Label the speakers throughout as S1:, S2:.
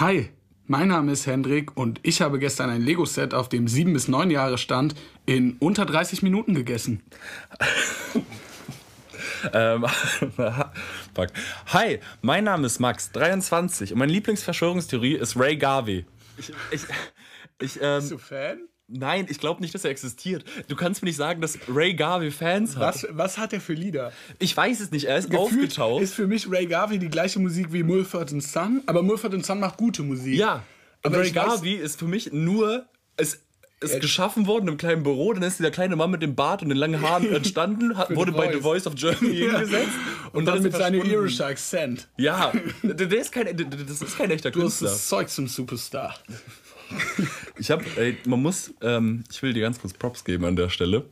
S1: Hi, mein Name ist Hendrik und ich habe gestern ein Lego-Set, auf dem sieben bis neun Jahre stand, in unter 30 Minuten gegessen.
S2: Ähm, fuck. Hi, mein Name ist Max, 23 und meine Lieblingsverschwörungstheorie ist Ray Garvey. Ich, ich, ich, ähm,
S1: Bist du Fan?
S2: Nein, ich glaube nicht, dass er existiert. Du kannst mir nicht sagen, dass Ray Garvey Fans hat.
S1: Was, was hat er für Lieder?
S2: Ich weiß es nicht, er ist
S1: Gefühlt
S2: aufgetaucht.
S1: ist für mich Ray Garvey die gleiche Musik wie Mulford Son, aber Mulford Son macht gute Musik.
S2: ja,
S1: Aber
S2: Ray Garvey ist für mich nur... Es, ist geschaffen worden im kleinen Büro, dann ist dieser kleine Mann mit dem Bart und den langen Haaren entstanden, hat, wurde
S1: The
S2: bei. The Voice of Germany
S1: Ja.
S2: hingesetzt
S1: Und, dann
S2: ist
S1: mit seinem irischer Akzent.
S2: Ja, der, der ist kein, der- das ist kein echter
S1: Du hast
S2: Künstler.
S1: das Zeug zum Superstar.
S2: Ich habe, ey, man muss, ähm, ich will dir ganz kurz Props geben an der Stelle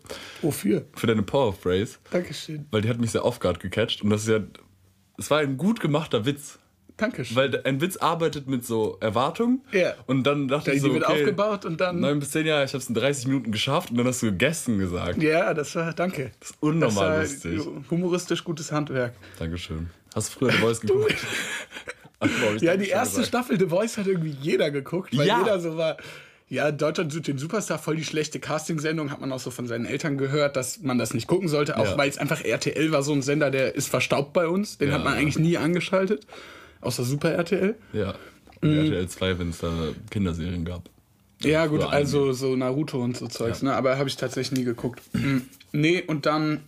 S1: Wofür?
S2: für deine Power Phrase,
S1: Dankeschön.
S2: weil die hat mich sehr off guard gecatcht und das ist ja, es war ein gut gemachter Witz,
S1: Dankeschön.
S2: weil ein Witz arbeitet mit so Erwartung
S1: Ja.
S2: und dann dachte
S1: Die
S2: ich so,
S1: wird
S2: okay,
S1: aufgebaut und dann.
S2: neun bis zehn Jahre, ich habe es in 30 Minuten geschafft und dann hast du gegessen gesagt.
S1: Ja, das war, danke. Das
S2: ist unnormal
S1: das war
S2: lustig.
S1: Humoristisch gutes Handwerk.
S2: Dankeschön. Hast du früher The Voice geguckt?
S1: Ja, die erste
S2: gesagt.
S1: Staffel The Voice hat irgendwie jeder geguckt, weil
S2: Ja.
S1: jeder so war. Ja, Deutschland sucht den Superstar, voll die schlechte Castingsendung, hat man auch so von seinen Eltern gehört, dass man das nicht gucken sollte, auch
S2: Ja.
S1: weil es einfach RTL war so ein Sender, der ist verstaubt bei uns, den
S2: Ja.
S1: hat man eigentlich nie angeschaltet, außer Super RTL.
S2: Ja. Und RTL 2, wenn es da Kinderserien gab.
S1: Ja, gut, also so Naruto und so Zeugs, ne? Aber habe ich tatsächlich nie geguckt. Mm, nee, und dann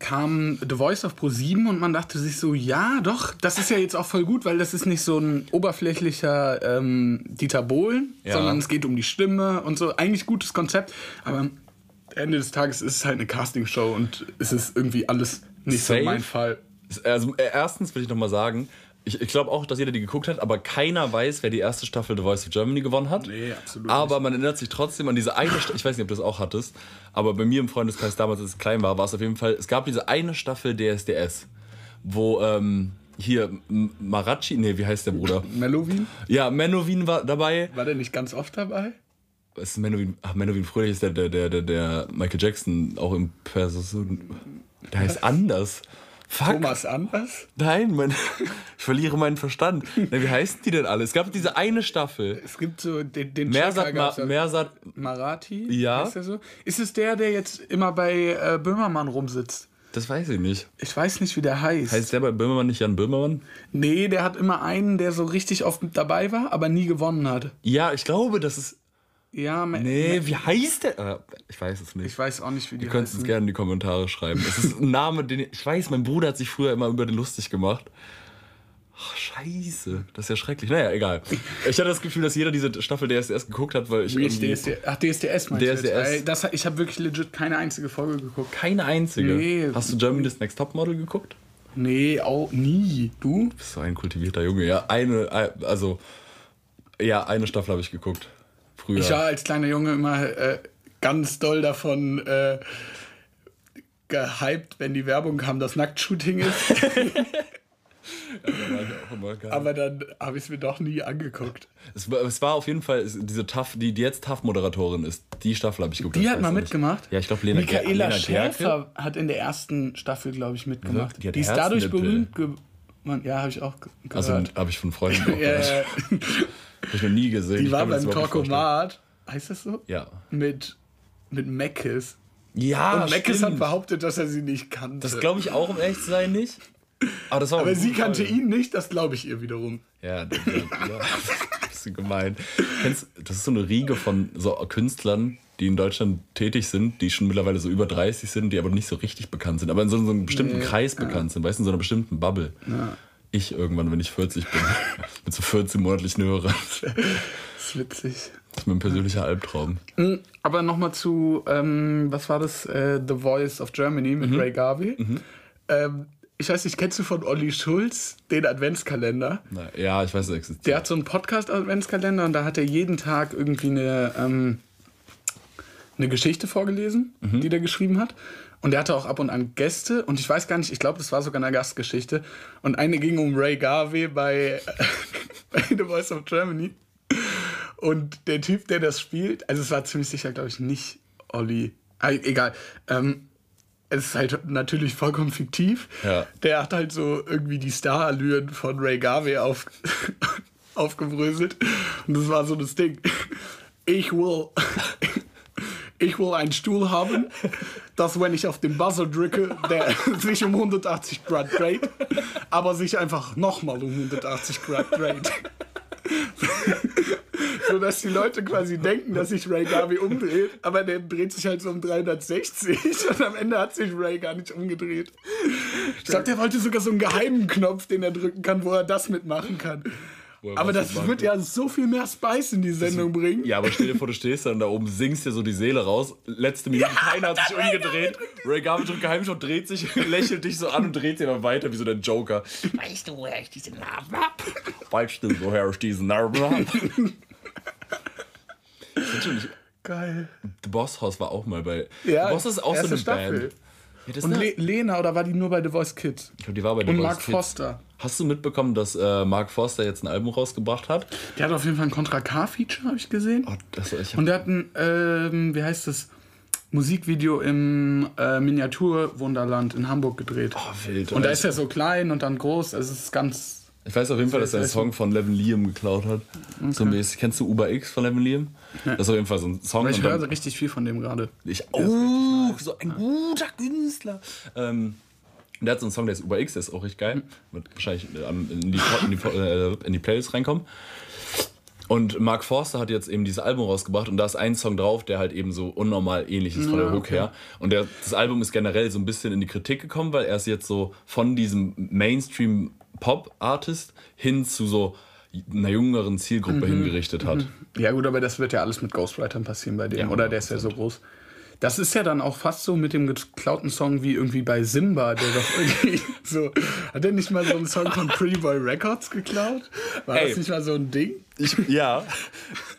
S1: kam The Voice of Pro 7 und man dachte sich so, ja, doch, das ist ja jetzt auch voll gut, weil das ist nicht so ein oberflächlicher ähm, Dieter Bohlen,
S2: Ja.
S1: sondern es geht um die Stimme und so. Eigentlich gutes Konzept, aber am Ende des Tages ist es halt eine Castingshow und es ist irgendwie alles nicht
S2: Safe?
S1: so mein Fall.
S2: Also äh, erstens will ich nochmal sagen, ich, ich glaube auch, dass jeder die geguckt hat, aber keiner weiß, wer die erste Staffel The Voice of Germany gewonnen hat.
S1: Nee, absolut
S2: Aber man erinnert sich trotzdem an diese eine Staffel, ich weiß nicht, ob du das auch hattest, aber bei mir im Freundeskreis damals, als ich klein war, war es auf jeden Fall, es gab diese eine Staffel DSDS, wo ähm, hier Marachi, nee, wie heißt der Bruder?
S1: Melowin,
S2: Ja, Menowin war dabei.
S1: war der nicht ganz oft dabei?
S2: Was ist Menowin? Ach, Menowin Fröhlich ist der, der, der, der, der Michael Jackson auch im Person. Der heißt anders. Fuck.
S1: Thomas Anders?
S2: Nein, mein, ich verliere meinen Verstand. Na, wie heißen die denn alle? Es gab diese eine Staffel.
S1: Es gibt so den, den
S2: Mersat, Ma. Mersat,
S1: Marathi?
S2: Ja.
S1: Der so? Ist es der, der jetzt immer bei äh, Böhmermann rumsitzt?
S2: das weiß ich nicht.
S1: Ich weiß nicht, wie der heißt.
S2: Heißt der bei Böhmermann nicht Jan Böhmermann?
S1: nee, der hat immer einen, der so richtig oft mit dabei war, aber nie gewonnen hat.
S2: Ja, ich glaube, das ist.
S1: Ja, me-
S2: Nee,
S1: me-
S2: wie heißt der? Äh, Ich weiß es nicht.
S1: ich weiß auch nicht, wie die
S2: Ihr könnt es gerne in die Kommentare schreiben. Es ist ein Name, den ich, ich weiß, mein Bruder hat sich früher immer über den lustig gemacht. Ach, scheiße. Das ist ja schrecklich. Naja, egal. Ich hatte das Gefühl, dass jeder diese Staffel DSDS geguckt hat, weil ich
S1: Wie ist
S2: irgendwie
S1: DSD Ach, DSDS meinst
S2: DSDS.
S1: Ey, Das, ich habe wirklich legit keine einzige Folge geguckt.
S2: keine einzige.
S1: Nee.
S2: Hast du Germany's Next Topmodel geguckt?
S1: Nee, auch nie. Du?
S2: Bist so ein kultivierter Junge. Ja, eine, also, ja, eine Staffel habe ich geguckt. Früher.
S1: Ich war als kleiner Junge immer äh, ganz doll davon äh, gehypt, wenn die Werbung kam, dass Nacktshooting ist. Aber dann habe ich es mir doch nie angeguckt.
S2: es, war, es war auf jeden Fall es- diese Tough, die, die jetzt Tough-Moderatorin ist. Die Staffel habe ich geguckt.
S1: Die hat mal mitgemacht?
S2: Ja, ich glaube, Lena,
S1: Michaela
S2: Lena.
S1: Schäfer hat in der ersten Staffel, glaube ich, mitgemacht.
S2: Die
S1: Die,
S2: hat
S1: ist dadurch
S2: Herzennippel.
S1: berühmt geworden. Ja, habe ich auch
S2: Also
S1: gehört.
S2: habe ich von Freunden auch
S1: ja,
S2: gehört.
S1: Ja.
S2: Habe ich noch nie gesehen.
S1: Die war beim. Talkomat, heißt das so?
S2: Ja.
S1: Mit, mit Meckes.
S2: Ja,
S1: Und Meckes hat behauptet, dass er sie nicht kannte.
S2: Das glaube ich auch, um ehrlich zu sein, nicht. Aber, das war
S1: Aber sie kannte ihn nicht, das glaube ich ihr wiederum.
S2: Ja, das ja, ja. bisschen gemein. Kennst, das ist so eine Riege von so Künstlern, die in Deutschland tätig sind, die schon mittlerweile so über 30 sind, die aber nicht so richtig bekannt sind, aber in so, so einem bestimmten
S1: Nee,
S2: Kreis bekannt sind, weißt du, in so einer bestimmten Bubble. Ich irgendwann, wenn ich 40 bin, mit so 14 monatlichen Hörern.
S1: Das ist witzig.
S2: Das ist mein persönlicher Albtraum.
S1: Aber nochmal zu, ähm, was war das? Äh, The Voice of Germany mit Ray Garvey. Ähm, ich weiß nicht, kennst du von Olli Schulz den Adventskalender?
S2: Na, ja, ich weiß, es existiert.
S1: Der hat so einen Podcast-Adventskalender und da hat er jeden Tag irgendwie eine, ähm, eine Geschichte vorgelesen, die der geschrieben hat. Und der hatte auch ab und an Gäste und ich weiß gar nicht, ich glaube, das war sogar eine Gastgeschichte. Und eine ging um Ray Garvey bei, bei The Voice of Germany. Und der Typ, der das spielt, also es war ziemlich sicher, glaube ich, nicht Olli. Ah, egal. Ähm, es ist halt natürlich vollkommen fiktiv.
S2: Ja.
S1: Der hat halt so irgendwie die Starallüren von Ray Garvey auf, aufgebröselt. Und das war so das Ding. Ich will, ich will einen Stuhl haben, dass wenn ich auf den Buzzer drücke, der sich um 180 Grad dreht, aber sich einfach nochmal um 180 Grad dreht. so dass die Leute quasi denken, dass sich Ray Garvey umdreht, aber der dreht sich halt so um 360 und am Ende hat sich Ray gar nicht umgedreht. Ich glaube, der wollte sogar so einen geheimen Knopf, den er drücken kann, wo er das mitmachen kann. Aber das wird ja so viel mehr Spice in die Sendung bringen.
S2: Ja, aber stell dir vor, du stehst dann da oben, singst dir so die Seele raus. Letzte Minute, ja, keiner hat sich umgedreht. Ray Garvey drückt Geheimshot, dreht sich, lächelt dich so an und dreht sich dann weiter wie so der Joker.
S3: Weißt du, woher ich diesen Narben hab?
S2: Weißt du, woher ich diesen Narben hab?
S1: Geil.
S2: The Boss House war auch mal bei.
S1: Ja,
S2: The Boss ist auch so eine
S1: Staffel.
S2: Band. Ja,
S1: Und Le Lena, oder war die nur bei The Voice Kids?
S2: ich glaube, die war bei The
S1: Und
S2: Voice
S1: Mark
S2: Kids.
S1: Foster.
S2: Hast du mitbekommen, dass äh, Mark Foster jetzt ein Album rausgebracht hat?
S1: Der hat auf jeden Fall ein Contra K-Feature, habe ich gesehen.
S2: Oh, das, ich hab,
S1: Und der hat ein, ähm, wie heißt das, Musikvideo im äh, Miniaturwunderland in Hamburg gedreht.
S2: oh, wild.
S1: und da ist er so klein und dann groß. Also es ist ganz.
S2: Ich weiß auf jeden Fall, dass er einen Song von Levin Liam geklaut hat. So mäßig. Kennst du Uber X von Levin Liam? Das ist auf jeden Fall so ein Song.
S1: Weil ich höre richtig viel von dem gerade.
S2: ich, oh, so ein guter Künstler. Ähm, der hat so einen Song, der ist Uber X, der ist auch richtig geil. Wird wahrscheinlich äh, in die, in die, äh, in die Playlist reinkommen. Und Mark Forster hat jetzt eben dieses Album rausgebracht und da ist ein Song drauf, der halt eben so unnormal ähnlich ist von der
S1: Ja,
S2: Hook
S1: okay.
S2: her. Und der, das Album ist generell so ein bisschen in die Kritik gekommen, weil er ist jetzt so von diesem Mainstream-Pop-Artist hin zu so einer jüngeren Zielgruppe
S1: Mhm.
S2: hingerichtet hat.
S1: Ja, gut, aber das wird ja alles mit Ghostwritern passieren bei dem.
S2: Ja,
S1: oder der ist ja so groß. Das ist ja dann auch fast so mit dem geklauten Song wie irgendwie bei Simba, der doch irgendwie so. Hat der nicht mal so einen Song von Pretty Boy Records geklaut? War
S2: Ey.
S1: das nicht mal so ein Ding?
S2: Ich, ja,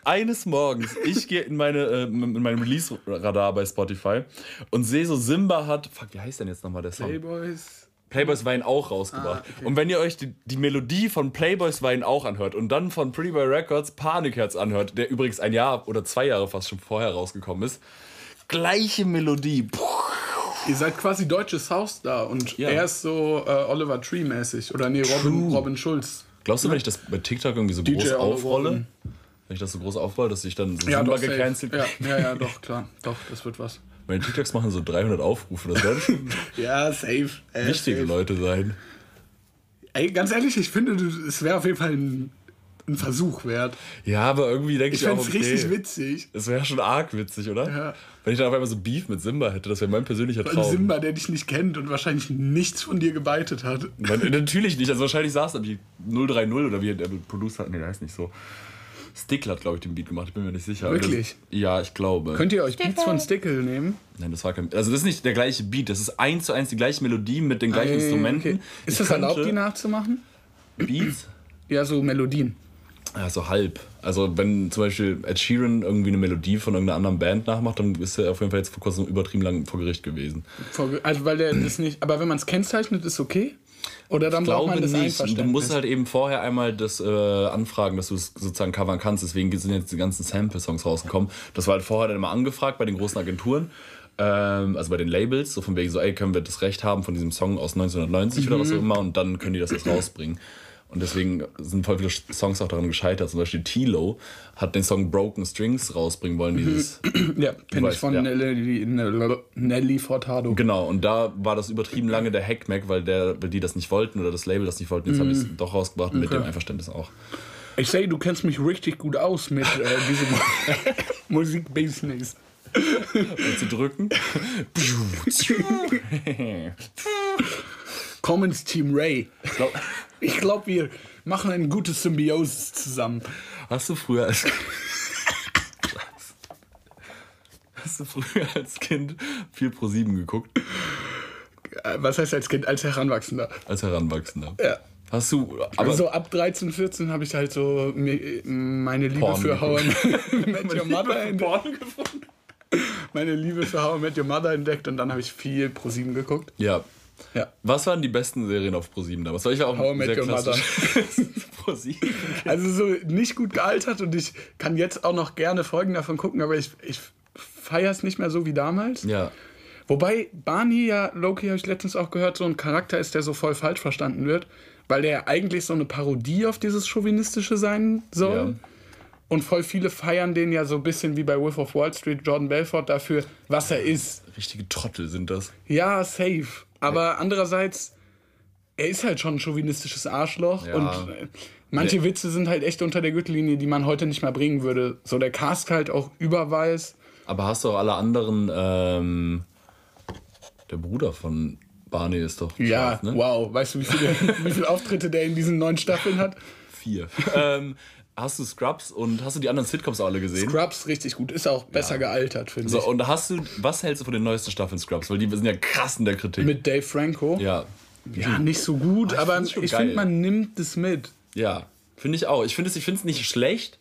S2: eines Morgens, ich gehe in, meine, äh, in mein Release-Radar bei Spotify und sehe so, Simba hat, fuck, wie heißt denn jetzt nochmal der Song?
S1: Playboys.
S2: Playboys Wein auch rausgebracht. Und wenn ihr euch die, die Melodie von Playboys Wein auch anhört und dann von Pretty Boy Records Panikherz anhört, der übrigens ein Jahr oder zwei Jahre fast schon vorher rausgekommen ist, gleiche Melodie. Puh.
S1: Ihr seid quasi deutsche Soundstar und
S2: Ja.
S1: er ist so äh, Oliver Tree mäßig. Oder nee, Robin,
S2: True.
S1: Robin Schulz.
S2: Glaubst du, wenn ich das bei TikTok irgendwie so
S1: DJ
S2: groß aufrolle,
S1: Robin.
S2: wenn ich das so groß aufrolle, dass ich dann so
S1: Ja, doch,
S2: gecancelt
S1: ja, ja, ja, doch, klar. Doch, das wird was.
S2: Meine TikToks machen so 300 Aufrufe, das werden schon
S1: Ja, safe. Äh,
S2: wichtige
S1: safe.
S2: Leute sein.
S1: Ey, ganz ehrlich, ich finde, es wäre auf jeden Fall ein, ein Versuch wert.
S2: Ja, aber irgendwie denke ich,
S1: Ich
S2: auch,
S1: fände es
S2: okay,
S1: richtig witzig.
S2: Das wäre schon arg witzig, oder?
S1: Ja.
S2: Wenn ich dann auf einmal so Beef mit Simba hätte, das wäre mein persönlicher
S1: Ein
S2: Traum.
S1: Simba, der dich nicht kennt und wahrscheinlich nichts von dir gebeitet hat.
S2: Nein, natürlich nicht. Also wahrscheinlich saß da wie 030 oder wie der Producer hat. Nee, der heißt nicht so. Stickler hat, glaube ich, den Beat gemacht. Ich bin mir nicht sicher.
S1: Wirklich?
S2: Das, ja, ich glaube.
S1: Könnt ihr euch Beats von Stickle nehmen?
S2: Nein, das war kein. Also, das ist nicht der gleiche Beat. Das ist eins zu eins die gleiche Melodie mit den gleichen
S1: Ey,
S2: Instrumenten.
S1: okay. Ist
S2: Ich
S1: das erlaubt, die nachzumachen?
S2: Beats?
S1: Ja, so Melodien.
S2: Ja, so halb. Also, wenn zum Beispiel Ed Sheeran irgendwie eine Melodie von irgendeiner anderen Band nachmacht, dann ist er auf jeden Fall jetzt vor kurzem übertrieben lang vor Gericht gewesen.
S1: Vor- Also, weil der das nicht. Aber wenn man es kennzeichnet, ist okay? Oder dann braucht man das
S2: Du
S1: Einverständnis?
S2: musst halt eben vorher einmal das äh, anfragen, dass du es sozusagen covern kannst. Deswegen sind jetzt die ganzen Sample-Songs rausgekommen. Das war halt vorher dann immer angefragt bei den großen Agenturen. Ähm, also bei den Labels, so von wegen so, ey, können wir das Recht haben von diesem Song aus 1990 oder was
S1: Mhm.
S2: auch immer und dann können die das jetzt rausbringen. Und deswegen sind voll viele Songs auch daran gescheitert. Zum Beispiel Tilo hat den Song Broken Strings rausbringen wollen, dieses
S1: ja, kenne ich von
S2: ja.
S1: Nelly, Nelly Furtado.
S2: Genau, und da war das übertrieben lange der Hackmack, weil, der, weil die das nicht wollten oder das Label das nicht wollten. Jetzt habe ich es doch rausgebracht mit dem Einverständnis auch.
S1: Ich sehe, du kennst mich richtig gut aus mit äh, diesem Musikbusiness.
S2: Und zu drücken.
S1: Komm ins Team Ray.
S2: Glaub-
S1: Ich glaube, wir machen ein gutes Symbiosis zusammen.
S2: Hast du früher als Hast du früher als Kind viel Pro 7 geguckt?
S1: Äh, Was heißt als Kind, als Heranwachsender?
S2: Als Heranwachsender?
S1: Ja.
S2: Hast du. Aber
S1: so ab 13, 14 habe ich halt so meine Liebe
S2: Porn
S1: für How I Met Your Mother entdeckt. Meine Liebe für How I Met Your Mother entdeckt und dann habe ich viel Pro 7 geguckt.
S2: Ja.
S1: Ja.
S2: Was waren die besten Serien auf Pro 7 damals? Weil ich war auch
S1: How
S2: sehr
S1: Your Mother.
S2: klassisch. Pro 7.
S1: Also so nicht gut gealtert und ich kann jetzt auch noch gerne Folgen davon gucken, aber ich, ich feiere es nicht mehr so wie damals.
S2: Ja.
S1: Wobei Barney ja, Loki habe ich letztens auch gehört, so ein Charakter ist, der so voll falsch verstanden wird, weil der eigentlich so eine Parodie auf dieses Chauvinistische sein soll.
S2: Ja.
S1: Und voll viele feiern den ja so ein bisschen wie bei Wolf of Wall Street, Jordan Belfort, dafür, was er ist.
S2: Richtige Trottel sind das.
S1: Ja, safe. Aber andererseits, er ist halt schon ein chauvinistisches Arschloch.
S2: Ja.
S1: Und äh, manche
S2: Nee.
S1: Witze sind halt echt unter der Gürtellinie, die man heute nicht mehr bringen würde. So der Cast halt auch überweis.
S2: Aber hast du auch alle anderen, ähm, der Bruder von Barney ist doch
S1: Ja,
S2: scharf, ne?
S1: wow. Weißt du, wie viele, wie viele Auftritte der in diesen neun Staffeln hat?
S2: Vier. ähm, hast du Scrubs und hast du die anderen Sitcoms auch alle gesehen?
S1: Scrubs richtig gut. Ist auch besser gealtert, finde
S2: So,
S1: ich.
S2: und hast du, was hältst du von den neuesten Staffeln Scrubs? Weil die sind ja krass in der Kritik.
S1: Mit Dave Franco.
S2: ja,
S1: Ja, nicht so gut, aber
S2: find's schon
S1: ich finde, man nimmt es mit.
S2: ja, finde ich auch. Ich finde es ich find's nicht schlecht.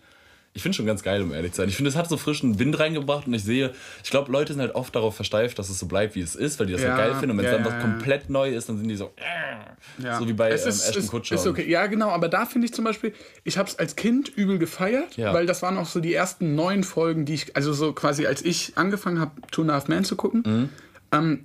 S2: Ich finde es schon ganz geil, um ehrlich zu sein. Ich finde, es hat so frischen Wind reingebracht und ich sehe, ich glaube, Leute sind halt oft darauf versteift, dass es so bleibt, wie es ist, weil die das
S1: Ja,
S2: so geil finden. Und wenn
S1: ja,
S2: es dann
S1: ja,
S2: was
S1: ja.
S2: komplett neu ist, dann sind die so,
S1: Ja.
S2: so wie bei
S1: es
S2: ähm,
S1: ist,
S2: Ashton
S1: ist,
S2: Kutcher.
S1: Ist okay. Ja, genau, aber da finde ich zum Beispiel, ich habe es als Kind übel gefeiert, weil das waren auch so die ersten neun Folgen, die ich, also so quasi als ich angefangen habe, Two and a Half Men zu gucken,
S2: Mhm.
S1: ähm,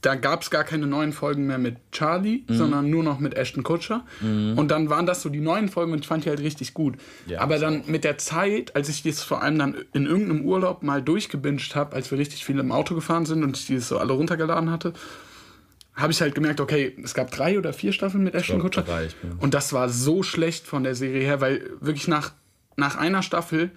S1: da gab es gar keine neuen Folgen mehr mit Charlie,
S2: Mhm.
S1: sondern nur noch mit Ashton Kutcher. Und dann waren das so die neuen Folgen und ich fand die halt richtig gut.
S2: Ja,
S1: aber dann mit der Zeit, als ich das vor allem dann in irgendeinem Urlaub mal durchgebinged habe, als wir richtig viel im Auto gefahren sind und ich die so alle runtergeladen hatte, habe ich halt gemerkt, okay, es gab drei oder vier Staffeln mit Ashton
S2: ich bin-
S1: Und das war so schlecht von der Serie her, weil wirklich nach, nach einer Staffel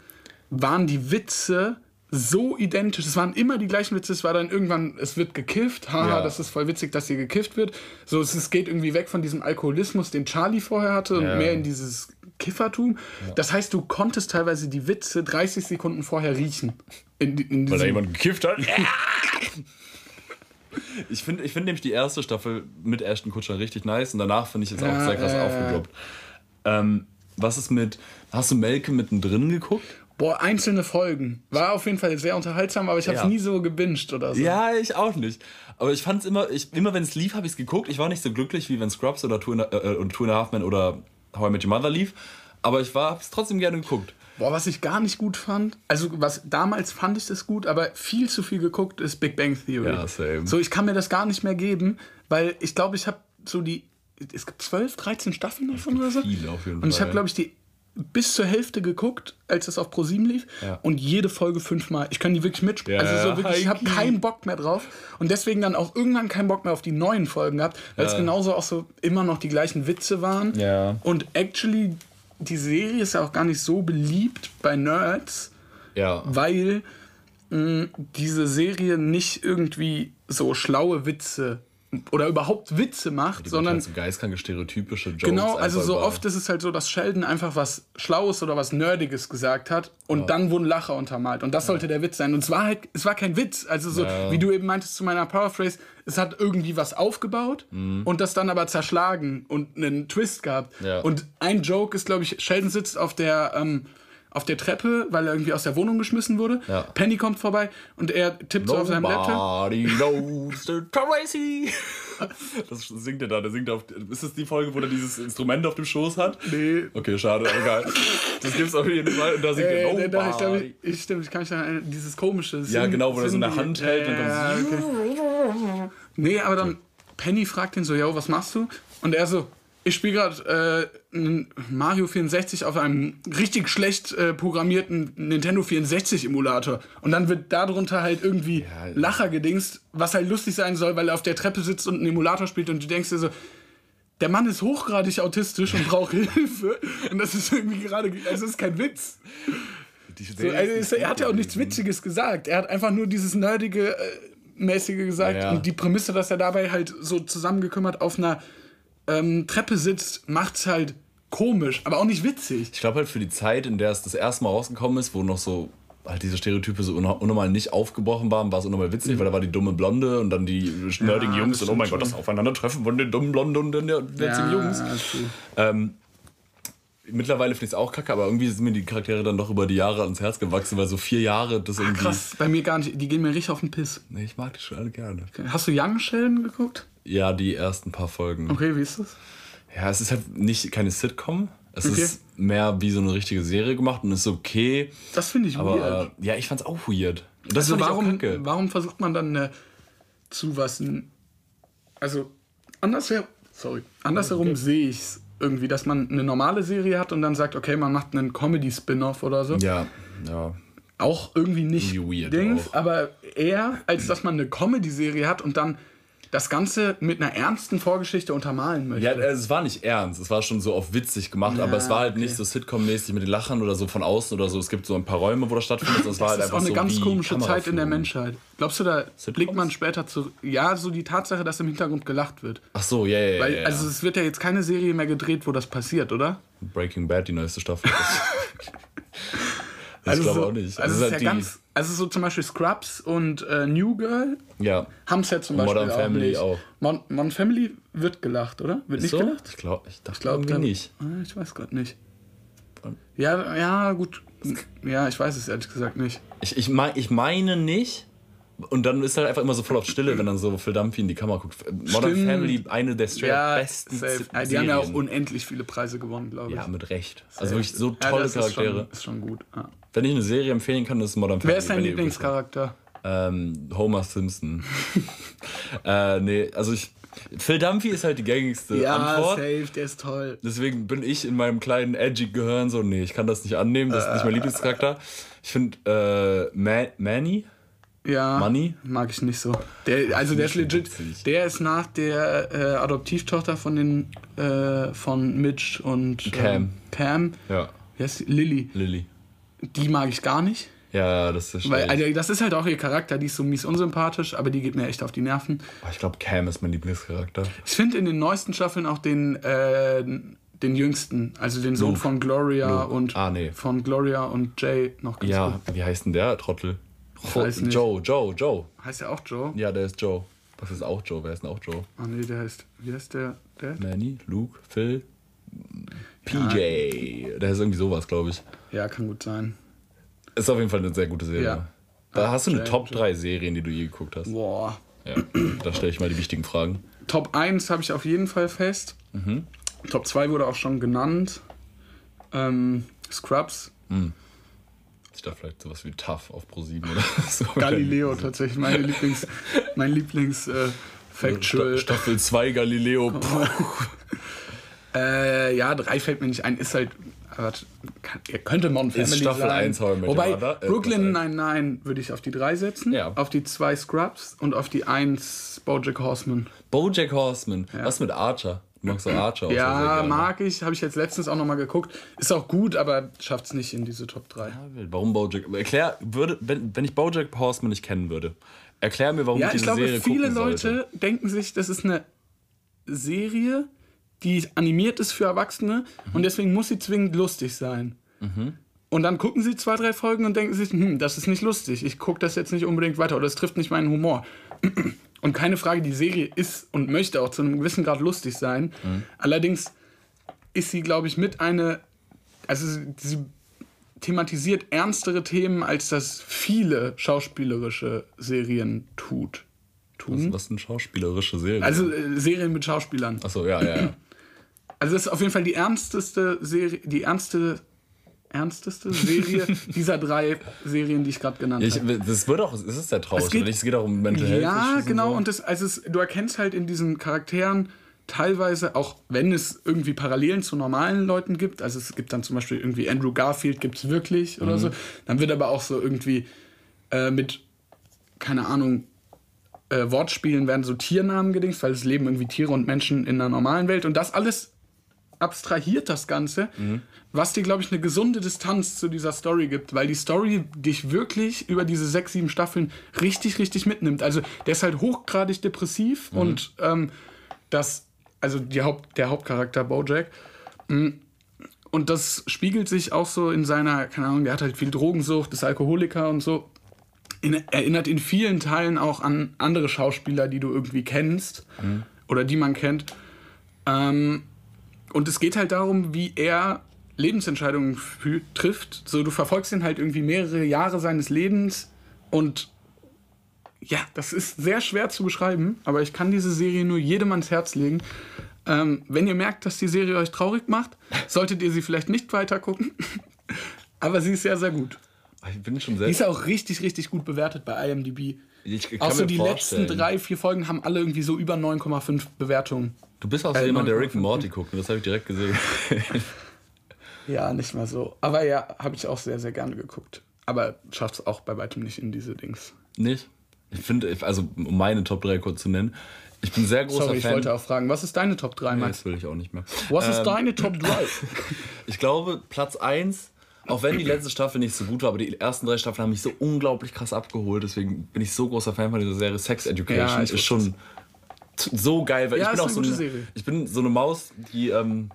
S1: waren die Witze so identisch. Es waren immer die gleichen Witze. Es war dann irgendwann, es wird gekifft. Haha,
S2: Ja.
S1: das ist voll witzig, dass hier gekifft wird. So, es, es geht irgendwie weg von diesem Alkoholismus, den Charlie vorher hatte, und
S2: Ja.
S1: mehr in dieses Kiffertum. Das heißt, du konntest teilweise die Witze 30 Sekunden vorher riechen. In, in
S2: weil da
S1: diesem-
S2: jemand gekifft hat. Ich finde ich find nämlich die erste Staffel mit Ashton Kutcher richtig nice und danach finde ich es auch
S1: Ja,
S2: sehr krass
S1: ja, ja.
S2: aufgedroppt. Ähm, was ist mit, hast du Malcolm mittendrin geguckt?
S1: Boah, einzelne Folgen. War auf jeden Fall sehr unterhaltsam, aber ich habe es
S2: Ja.
S1: nie so gebinged oder so.
S2: Ja, ich auch nicht. Aber ich fand es immer, ich, immer wenn es lief, habe ich es geguckt. Ich war nicht so glücklich, wie wenn Scrubs oder Two and, äh, und Two and a Half Men oder How I Met Your Mother lief. Aber ich habe es trotzdem gerne geguckt.
S1: Boah, was ich gar nicht gut fand, also was damals fand ich das gut, aber viel zu viel geguckt ist Big Bang Theory.
S2: Ja, same.
S1: So, ich kann mir das gar nicht mehr geben, weil ich glaube, ich habe so die, es gibt 12, 13 Staffeln davon oder so.
S2: viele auf jeden
S1: Und ich
S2: Fall.
S1: habe, glaube ich, die bis zur Hälfte geguckt, als es auf ProSieben lief.
S2: Ja.
S1: Und jede Folge fünfmal. Ich kann die wirklich mitspielen.
S2: Ja,
S1: also so wirklich, ich habe keinen Bock mehr drauf. Und deswegen dann auch irgendwann keinen Bock mehr auf die neuen Folgen gehabt, weil es
S2: Ja.
S1: genauso auch so immer noch die gleichen Witze waren.
S2: Ja.
S1: Und actually, die Serie ist ja auch gar nicht so beliebt bei Nerds,
S2: Ja.
S1: weil mh, diese Serie nicht irgendwie so schlaue Witze oder überhaupt Witze macht,
S2: sondern
S1: sondern
S2: so geistkranke stereotypische Jokes.
S1: Genau, also so oft ist es halt so, dass Sheldon einfach was Schlaues oder was Nerdiges gesagt hat und dann wurden Lacher untermalt. Und das sollte der Witz sein. Und es war halt, es war kein Witz. Also so,
S2: Ja.
S1: wie du eben meintest zu meiner Paraphrase, es hat irgendwie was aufgebaut
S2: Mhm.
S1: und das dann aber zerschlagen und einen Twist gehabt.
S2: Ja.
S1: Und ein Joke ist, glaube ich, Sheldon sitzt auf der, ähm, auf der Treppe, weil er irgendwie aus der Wohnung geschmissen wurde.
S2: Ja.
S1: Penny kommt vorbei und er tippt so auf seinem Laptop.
S2: Nobody knows the Tracy. Das singt er da. Der singt auf. Ist das die Folge, wo er dieses Instrument auf dem Schoß hat?
S1: Nee.
S2: Okay, schade, egal. Das gibt's auf jeden Fall. Und da singt
S1: Äh,
S2: er
S1: nee, doch, ich
S2: Nobody.
S1: ich, stimmt, ich kann mich daran erinnern, dieses komische.
S2: Ja,
S1: Sing-
S2: genau, wo er so eine Hand hält und
S1: Ja,
S2: dann
S1: okay. Nee, aber dann Penny fragt ihn so, yo, was machst du? Und er so, ich spiele gerade äh, einen Mario 64 auf einem richtig schlecht äh, programmierten Nintendo 64 Emulator. Und dann wird darunter halt irgendwie Lacher gedingst, was halt lustig sein soll, weil er auf der Treppe sitzt und einen Emulator spielt und du denkst dir so, der Mann ist hochgradig autistisch und braucht Hilfe. Und das ist irgendwie gerade, also das ist kein Witz. So, also, es- er hat ja auch nichts. Witziges gesagt. Er hat einfach nur dieses nerdige, äh, mäßige gesagt.
S2: Ja.
S1: Und die Prämisse, dass er dabei halt so zusammengekümmert auf einer ähm, Treppe sitzt, macht's halt komisch, aber auch nicht witzig.
S2: Ich glaube halt für die Zeit, in der es das erste Mal rausgekommen ist, wo noch so halt diese Stereotype so un- unnormal nicht aufgebrochen waren, war es unnormal witzig, weil da war die dumme Blonde und dann die nerdigen
S1: Ja,
S2: Jungs und oh mein
S1: stimmt
S2: Gott, das Aufeinandertreffen von den dummen Blonden und den witzigen Jungs. Ähm, mittlerweile finde ich es auch kacke, aber irgendwie sind mir die Charaktere dann doch über die Jahre ans Herz gewachsen, weil so vier Jahre das irgendwie.
S1: Krass, bei mir gar nicht. Die gehen mir richtig auf den Piss.
S2: Nee, ich mag die schon alle gerne.
S1: Hast du Young Sheldon geguckt?
S2: Ja, die ersten paar Folgen.
S1: Okay, wie ist das?
S2: Ja, es ist halt nicht keine Sitcom. Es
S1: Okay.
S2: ist mehr wie so eine richtige Serie gemacht und ist okay.
S1: Das finde ich
S2: Aber
S1: weird.
S2: äh, ja, ich fand's auch weird. Das
S1: Also warum, warum versucht man dann äh, zu was? Also anders wäre Sorry. Andersherum sehe ich es irgendwie, dass man eine normale Serie hat und dann sagt, okay, man macht einen Comedy-Spin-Off oder so.
S2: Ja, ja.
S1: Auch irgendwie nicht
S2: Irgendwie weird
S1: Dings,
S2: auch.
S1: aber eher, als dass man eine Comedy-Serie hat und dann das Ganze mit einer ernsten Vorgeschichte untermalen möchte.
S2: Ja, also es war nicht ernst, es war schon so auf witzig gemacht, aber es war halt nicht so Sitcom-mäßig mit den Lachern oder so von außen oder so. Es gibt so ein paar Räume, wo das stattfindet. Es war
S1: das
S2: halt
S1: ist
S2: einfach
S1: auch eine
S2: so
S1: ganz komische Zeit in der. Menschheit. Glaubst du, da blickt man später zu. Ja, so die Tatsache, dass im Hintergrund gelacht wird.
S2: Ach so, ja, ja, ja.
S1: Weil,
S2: ja.
S1: also es wird ja jetzt keine Serie mehr gedreht, wo das passiert, oder?
S2: Breaking Bad, die neueste Staffel. ich
S1: Also
S2: glaube
S1: so,
S2: auch nicht.
S1: Also,
S2: Es
S1: es ist ja ganz, also so zum Beispiel Scrubs und äh, New Girl
S2: ja.
S1: haben es ja zum Beispiel
S2: Modern
S1: auch
S2: Family
S1: nicht.
S2: auch.
S1: Mon Modern Family wird gelacht, oder? Wird nicht
S2: so?
S1: gelacht?
S2: Ich glaube, ich dachte
S1: glaub,
S2: irgendwie nicht.
S1: Ah, Ich weiß gerade nicht. Ja, ja, gut. Ja, ich weiß es ehrlich gesagt nicht.
S2: Ich, ich, mein, ich meine nicht. Und dann ist halt einfach immer so voll auf Stille, wenn dann so Phil Dumpy in die Kamera guckt. Modern
S1: Stimmt.
S2: Family, eine der straight
S1: Ja,
S2: besten
S1: safe. Ja, die haben ja auch unendlich viele Preise gewonnen, glaube ich.
S2: Ja, mit Recht. Also wirklich so tolle
S1: ja, das
S2: Charaktere.
S1: Ist schon, ist schon gut. Ja.
S2: Wenn ich eine Serie empfehlen kann, das ist Modern Family.
S1: Wer ist dein Lieblingscharakter?
S2: Ähm, Homer Simpson. äh, nee, also ich. Phil Dumpy ist halt die gängigste Antwort.
S1: safe, der ist toll.
S2: Deswegen bin ich in meinem kleinen edgy Gehirn so, nee, ich kann das nicht annehmen, das ist nicht mein Lieblingscharakter. Ich finde äh, Ma Manny,
S1: Ja.
S2: Money?
S1: Mag ich nicht so. Der, also der ist legit.
S2: witzig.
S1: Der ist nach der äh, Adoptivtochter von den äh, von Mitch und
S2: Cam.
S1: Ähm, Cam.
S2: ja,
S1: Wie heißt die? Lily.
S2: Lily.
S1: Die mag ich gar nicht.
S2: Ja, das ist
S1: Weil, also, das ist halt auch ihr Charakter, die ist so mies unsympathisch, aber die geht mir echt auf die Nerven.
S2: Oh, ich glaube, Cam ist mein Lieblingscharakter.
S1: Ich finde in den neuesten Staffeln auch den, äh, den jüngsten, also den Sohn
S2: Luke.
S1: von Gloria
S2: Luke.
S1: und
S2: Ah, nee.
S1: von Gloria und Jay noch ganz
S2: Ja,
S1: gut.
S2: wie heißt denn der Trottel?
S1: Nicht.
S2: Joe, Joe, Joe.
S1: Heißt der auch Joe?
S2: Ja, der ist Joe. Was ist auch Joe? Wer ist denn auch Joe?
S1: Ah nee, der heißt, wie heißt der? der?
S2: Manny, Luke, Phil, PJ. Der ist irgendwie sowas, glaube ich.
S1: Ja, kann gut sein.
S2: Ist auf jeden Fall eine sehr gute Serie.
S1: Ja.
S2: Da hast du eine
S1: Jay,
S2: Top 3 Serien, die du je geguckt hast.
S1: Boah.
S2: Ja, da stelle ich mal die wichtigen Fragen.
S1: Top 1 habe ich auf jeden Fall fest.
S2: Mhm.
S1: Top 2 wurde auch schon genannt. Ähm, Scrubs.
S2: Ich dachte vielleicht sowas wie Tough auf Pro7 oder so.
S1: Galileo tatsächlich. Meine Lieblings, mein Lieblings äh, Factual.
S2: Sta- Staffel 2 Galileo.
S1: Äh, ja, drei fällt mir nicht ein. Ist halt. ihr könnte Modern Family
S2: Staffel
S1: sein.
S2: 1 How
S1: Wobei,
S2: Mother, äh,
S1: Brooklyn
S2: Platz
S1: Nine-Nine würde ich auf die 3 setzen.
S2: Ja.
S1: Auf die 2 Scrubs und auf die 1 Bojack Horseman.
S2: Bojack Horseman. Was mit Archer? Du magst Archer auch sehr
S1: Ja, mag ich. Habe ich jetzt letztens auch nochmal geguckt. Ist auch gut, aber schafft es nicht in diese Top 3.
S2: Warum Bojack? Erklär, würde, wenn, wenn ich Bojack Horseman nicht kennen würde, erklär mir, warum
S1: Ja,
S2: ich
S1: ich
S2: diese
S1: glaube,
S2: Serie
S1: viele
S2: gucken
S1: Leute
S2: sollte.
S1: denken sich, das ist eine Serie, die animiert ist für Erwachsene und deswegen muss sie zwingend lustig sein. Und dann gucken sie zwei, drei Folgen und denken sich, hm, das ist nicht lustig, ich gucke das jetzt nicht unbedingt weiter oder es trifft nicht meinen Humor. Und keine Frage, die Serie ist und möchte auch zu einem gewissen Grad lustig sein. Allerdings ist sie, glaube ich, mit eine, also sie- sie thematisiert ernstere Themen, als das viele schauspielerische Serien tut. Tun?
S2: Was sind schauspielerische Serien?
S1: Also äh, Serien mit Schauspielern.
S2: Achso, ja, ja, ja.
S1: Also das ist auf jeden Fall die ernsteste Serie, die ernste, ernsteste Serie dieser drei Serien, die ich gerade genannt
S2: Ich,
S1: habe.
S2: das wird auch, es ist sehr traurig.
S1: Es geht-
S2: Es geht auch um Mental Health.
S1: Ja, genau.
S2: So.
S1: Und das, also es, du erkennst halt in diesen Charakteren teilweise, auch wenn es irgendwie Parallelen zu normalen Leuten gibt, also es gibt dann zum Beispiel irgendwie Andrew Garfield gibt es wirklich oder
S2: Mhm.
S1: so, dann wird aber auch so irgendwie äh, mit, keine Ahnung, äh, Wortspielen werden so Tiernamen gedingst, weil es leben irgendwie Tiere und Menschen in einer normalen Welt und das alles abstrahiert das Ganze,
S2: Mhm.
S1: was dir, glaube ich, eine gesunde Distanz zu dieser Story gibt, weil die Story dich wirklich über diese sechs, sieben Staffeln richtig, richtig mitnimmt. Also der ist halt hochgradig depressiv
S2: Mhm.
S1: und ähm, das, also Haupt, der Hauptcharakter Bojack, mh, und das spiegelt sich auch so in seiner, keine Ahnung, der hat halt viel Drogensucht, ist Alkoholiker und so. In, erinnert in vielen Teilen auch an andere Schauspieler, die du irgendwie kennst oder die man kennt. Ähm, und es geht halt darum, wie er Lebensentscheidungen trifft. So, du verfolgst ihn halt irgendwie mehrere Jahre seines Lebens und ja, das ist sehr schwer zu beschreiben, aber ich kann diese Serie nur jedem ans Herz legen. Ähm, wenn ihr merkt, dass die Serie euch traurig macht, solltet ihr sie vielleicht nicht weiter gucken. aber sie ist sehr, sehr gut.
S2: Ich bin schon
S1: Die
S2: sehr.
S1: ist auch richtig, richtig gut bewertet bei IMDb.
S2: Ich
S1: Auch so die
S2: vorstellen.
S1: letzten drei, vier Folgen haben alle irgendwie so über 9,5 Bewertungen.
S2: Du bist auch so
S1: Äh,
S2: jemand, der
S1: 9,5.
S2: Rick and Morty guckt. und Das habe ich direkt gesehen.
S1: Ja, nicht mal so. Aber ja, habe ich auch sehr, sehr gerne geguckt. Aber schafft es auch bei weitem nicht in diese Dings.
S2: Nicht? Ich finde, also um meine Top 3 kurz zu nennen, ich bin sehr großer
S1: Sorry, ich
S2: Fan.
S1: wollte auch fragen, was ist deine Top 3,
S2: Nee,
S1: Max?
S2: das will ich auch nicht mehr.
S1: Was ist
S2: Ähm,
S1: deine Top 3?
S2: Ich glaube, Platz 1, auch wenn die letzte Staffel nicht so gut war, aber die ersten drei Staffeln haben mich so unglaublich krass abgeholt. Deswegen bin ich so großer Fan von dieser Serie. Sex Education
S1: Ja,
S2: ist schon so geil, weil
S1: Ja,
S2: ich bin auch so eine,
S1: Serie.
S2: ich bin so eine Maus, die ähm,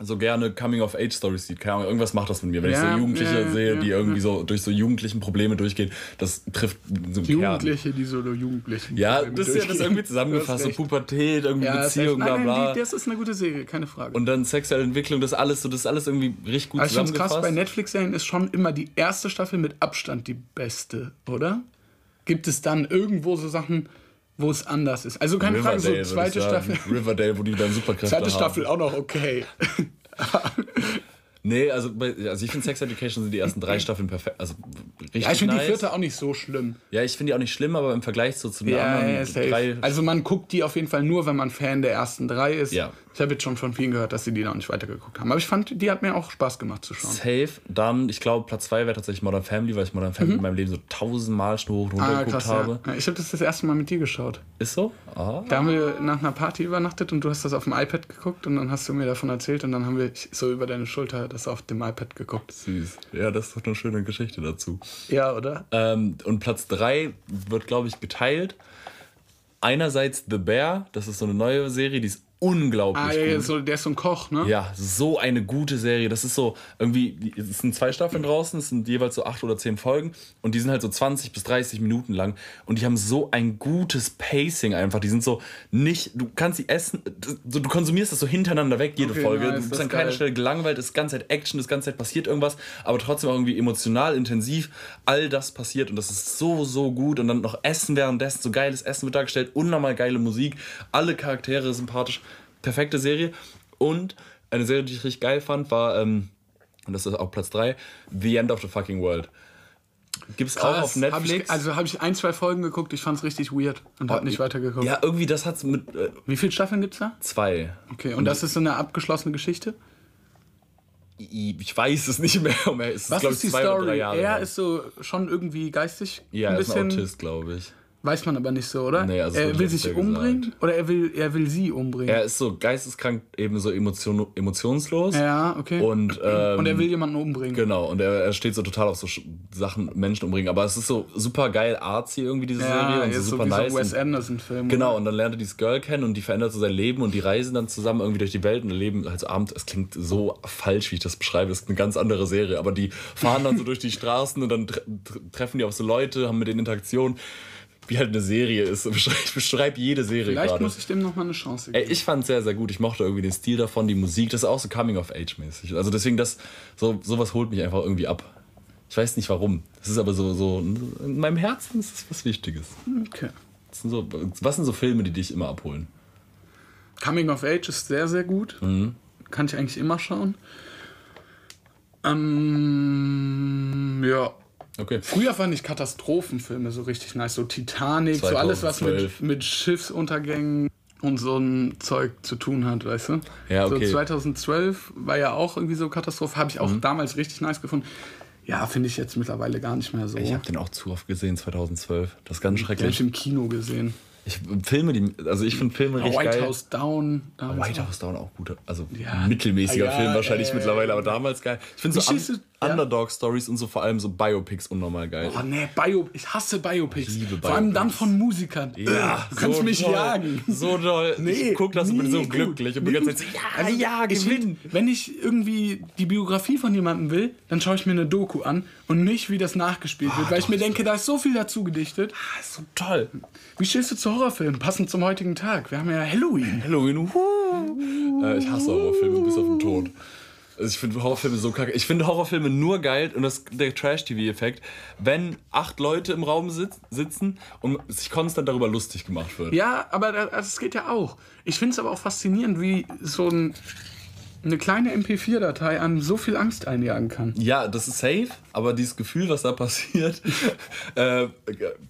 S2: so gerne Coming-of-Age-Stories sieht. Keine Ahnung, irgendwas macht das mit mir. Wenn ich
S1: Ja,
S2: so Jugendliche
S1: ja,
S2: sehe,
S1: ja,
S2: die irgendwie so durch so jugendlichen Probleme durchgehen, das trifft so einen Kern.
S1: Jugendliche, die so Jugendlichen.
S2: Ja,
S1: Probleme
S2: das ist ja das irgendwie zusammengefasst. So. Pubertät, irgendwie Beziehung, bla bla.
S1: nein, das ist eine gute Serie, keine Frage.
S2: und dann sexuelle Entwicklung, das alles so, das ist alles irgendwie richtig gut
S1: ich finde es krass, bei
S2: zusammengefasst.
S1: Netflix-Serien ist schon immer die erste Staffel mit Abstand die beste, oder? Gibt es dann irgendwo so Sachen, wo es anders ist? Also keine Frage, so
S2: Riverdale,
S1: zweite. Staffel.
S2: Riverdale, wo die dann Superkräfte
S1: Zweite
S2: haben.
S1: Staffel auch noch okay.
S2: Nee, also, bei, also ich finde Sex Education sind die ersten drei Staffeln perfekt. Also richtig
S1: Ja, ich finde
S2: nice.
S1: die vierte auch nicht so schlimm.
S2: Ja, ich finde die auch nicht schlimm, aber im Vergleich so zu den
S1: Ja,
S2: anderen
S1: ja,
S2: drei.
S1: Also man guckt die auf jeden Fall nur, wenn man Fan der ersten drei ist.
S2: Ja.
S1: Ich habe jetzt schon von vielen gehört, dass sie die noch nicht weitergeguckt haben. Aber ich fand, die hat mir auch Spaß gemacht zu schauen.
S2: Safe. Dann, ich glaube, Platz zwei wäre tatsächlich Modern Family, weil ich Modern Family in meinem Leben so tausendmal schon hoch und runter
S1: Mhm. Ah,
S2: geguckt
S1: krass,
S2: habe.
S1: Ja, Ich habe das das erste Mal mit dir geschaut.
S2: Ist so? Ah.
S1: Da haben wir nach einer Party übernachtet und du hast das auf dem iPad geguckt und dann hast du mir davon erzählt und dann haben wir so über deine Schulter das auf dem iPad geguckt.
S2: Süß. Ja, das ist doch eine schöne Geschichte dazu.
S1: Ja, oder?
S2: Ähm, und Platz 3 wird, glaube ich, geteilt. Einerseits The Bear, das ist so eine neue Serie, die ist unglaublich
S1: Ah, ja, ja, so, der ist so ein Koch, ne?
S2: Ja, so eine gute Serie. Das ist so irgendwie, es sind zwei Staffeln draußen, es sind jeweils so acht oder zehn Folgen und die sind halt so 20 bis 30 Minuten lang und die haben so ein gutes Pacing einfach. Die sind so nicht, du kannst sie essen, so, du konsumierst das so hintereinander weg, jede
S1: Okay,
S2: Folge.
S1: nice,
S2: du bist an keiner. Stelle gelangweilt, es ist ganze Zeit Action, es ist ganze Zeit passiert irgendwas, aber trotzdem auch irgendwie emotional, intensiv. All das passiert und das ist so, so gut und dann noch Essen währenddessen, so geiles Essen wird dargestellt, unnormal geile Musik, alle Charaktere sympathisch perfekte Serie. Und eine Serie, die ich richtig geil fand, war, ähm, und das ist auch Platz 3, The End of the Fucking World. Gibt es auch auf
S1: Krass. Hab
S2: Netflix.
S1: Ich, also habe ich ein, zwei Folgen geguckt, ich fand es richtig weird und habe nicht weitergeguckt.
S2: ja, irgendwie, das hat's mit äh,
S1: Wie viele Staffeln gibt's da?
S2: zwei.
S1: Okay, und das ist so eine abgeschlossene Geschichte?
S2: Ich weiß es nicht mehr. Es ist,
S1: Was ist die Story? Er ist so schon irgendwie geistig
S2: ja,
S1: ein
S2: er ist ein. Autist, glaube ich.
S1: Weiß man aber nicht so, oder?
S2: Nee, also
S1: er will sich umbringen oder er will, er will sie umbringen?
S2: Er ist so geisteskrank, eben so emotion, emotionslos.
S1: ja, okay.
S2: Und, ähm,
S1: Und er will jemanden umbringen.
S2: Genau, und er, er steht so total auf so Sachen, Menschen umbringen. Aber es ist so super geil artsy irgendwie, diese
S1: ja,
S2: Serie. Und so
S1: ist so
S2: super
S1: wie
S2: nice.
S1: so Wes Anderson-Film.
S2: Genau, und dann lernt er dieses Girl kennen und die verändert so sein Leben und die reisen dann zusammen irgendwie durch die Welt und erleben halt so Abend. Es klingt so falsch, wie ich das beschreibe. Das ist eine ganz andere Serie. Aber die fahren dann so durch die Straßen und dann tre- treffen die auf so Leute, haben mit denen Interaktion. Wie halt eine Serie ist. Ich beschreibe jede Serie
S1: Vielleicht
S2: gerade.
S1: muss ich dem nochmal eine Chance
S2: Ey,
S1: geben.
S2: ich fand es sehr, sehr gut. Ich mochte irgendwie den Stil davon, die Musik. Das ist auch so Coming-of-Age-mäßig. Also deswegen, das, so, sowas holt mich einfach irgendwie ab. Ich weiß nicht warum. Es ist aber so, so, in meinem Herzen ist es was Wichtiges.
S1: okay.
S2: Das sind so, was sind so Filme, die dich immer abholen?
S1: Coming of Age ist sehr, sehr gut.
S2: Mhm.
S1: Kann ich eigentlich immer schauen. Ähm, ja.
S2: Okay.
S1: Früher fand ich Katastrophenfilme so richtig nice. So Titanic, so alles, was
S2: 2012.
S1: mit, mit Schiffsuntergängen und so ein Zeug zu tun hat, weißt du?
S2: Ja, okay.
S1: So 2012 war ja auch irgendwie so Katastrophe. Habe ich
S2: Mhm.
S1: auch damals richtig nice gefunden. Ja, finde ich jetzt mittlerweile gar nicht mehr so.
S2: Ich habe den auch zu oft gesehen, 2012. Das ist ganz
S1: Den habe ich
S2: schrecklich.
S1: im Kino gesehen.
S2: Ich, Filme, die, also ich finde Filme richtig
S1: White
S2: geil.
S1: House Down.
S2: White. House Down auch gut. Also
S1: Ja.
S2: mittelmäßiger
S1: Ja,
S2: Film wahrscheinlich
S1: äh,
S2: mittlerweile, aber damals geil. Ich finde so Un
S1: ja?
S2: Underdog-Stories und so vor allem so Biopics unnormal geil.
S1: Oh ne, Bio, ich hasse Biopics.
S2: Ich liebe
S1: Vor allem dann
S2: Biopics.
S1: von Musikern.
S2: Ja,
S1: du kannst
S2: so
S1: mich
S2: toll.
S1: jagen.
S2: So toll.
S1: Nee,
S2: ich guck das und bin so
S1: nie
S2: glücklich
S1: gut.
S2: und bin ganz so,
S1: gut.
S2: ja,
S1: Also,
S2: ja,
S1: ich
S2: gewinnen.
S1: find, wenn ich irgendwie die Biografie von jemandem will, dann schaue ich mir eine Doku an und nicht, wie das nachgespielt wird, weil ich mir denke, da ist so viel dazu gedichtet.
S2: Ah, ist so toll.
S1: Wie stehst du zu Horrorfilmen? Passend zum heutigen Tag. Wir haben ja Halloween.
S2: Halloween, wuhu. äh, ich hasse Horrorfilme bis auf den Tod. Also ich finde Horrorfilme so kacke. Ich finde Horrorfilme nur geil und das der Trash-TV-Effekt, wenn acht Leute im Raum sitz, sitzen und sich konstant darüber lustig gemacht wird.
S1: Ja, aber das, geht ja auch. Ich finde es aber auch faszinierend, wie so ein eine kleine MP4-Datei an so viel Angst einjagen kann.
S2: Ja, das ist safe, aber dieses Gefühl, was da passiert, äh,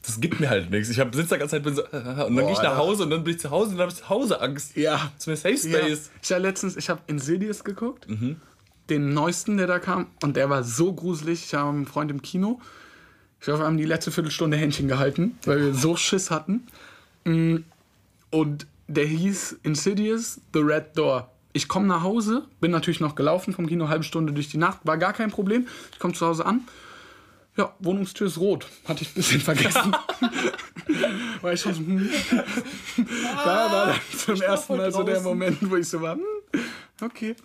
S2: das gibt mir halt nichts. Ich hab, sitze da ganze Zeit bin so, und dann gehe ich nach. Hause und dann bin ich zu Hause und dann habe ich zu Hause Angst.
S1: Ja.
S2: Das ist mir Safe
S1: Ja.
S2: Space.
S1: Ich habe letztens, ich habe Insidious geguckt, den neuesten, der da kam, und der war so gruselig. Ich habe einen Freund im Kino. Ich glaube, wir haben die letzte Viertelstunde Händchen gehalten, weil wir so Schiss hatten. Mm, Und der hieß Insidious The Red Door. Ich komme nach Hause, bin natürlich noch gelaufen vom Kino, halbe Stunde durch die Nacht, war gar kein Problem. Ich komme zu Hause an. Ja, Wohnungstür ist rot. Hatte ich ein bisschen vergessen. war ich schon so, hm. Da war dann zum ersten Mal so der
S2: draußen.
S1: Moment, wo ich so war, hm, okay.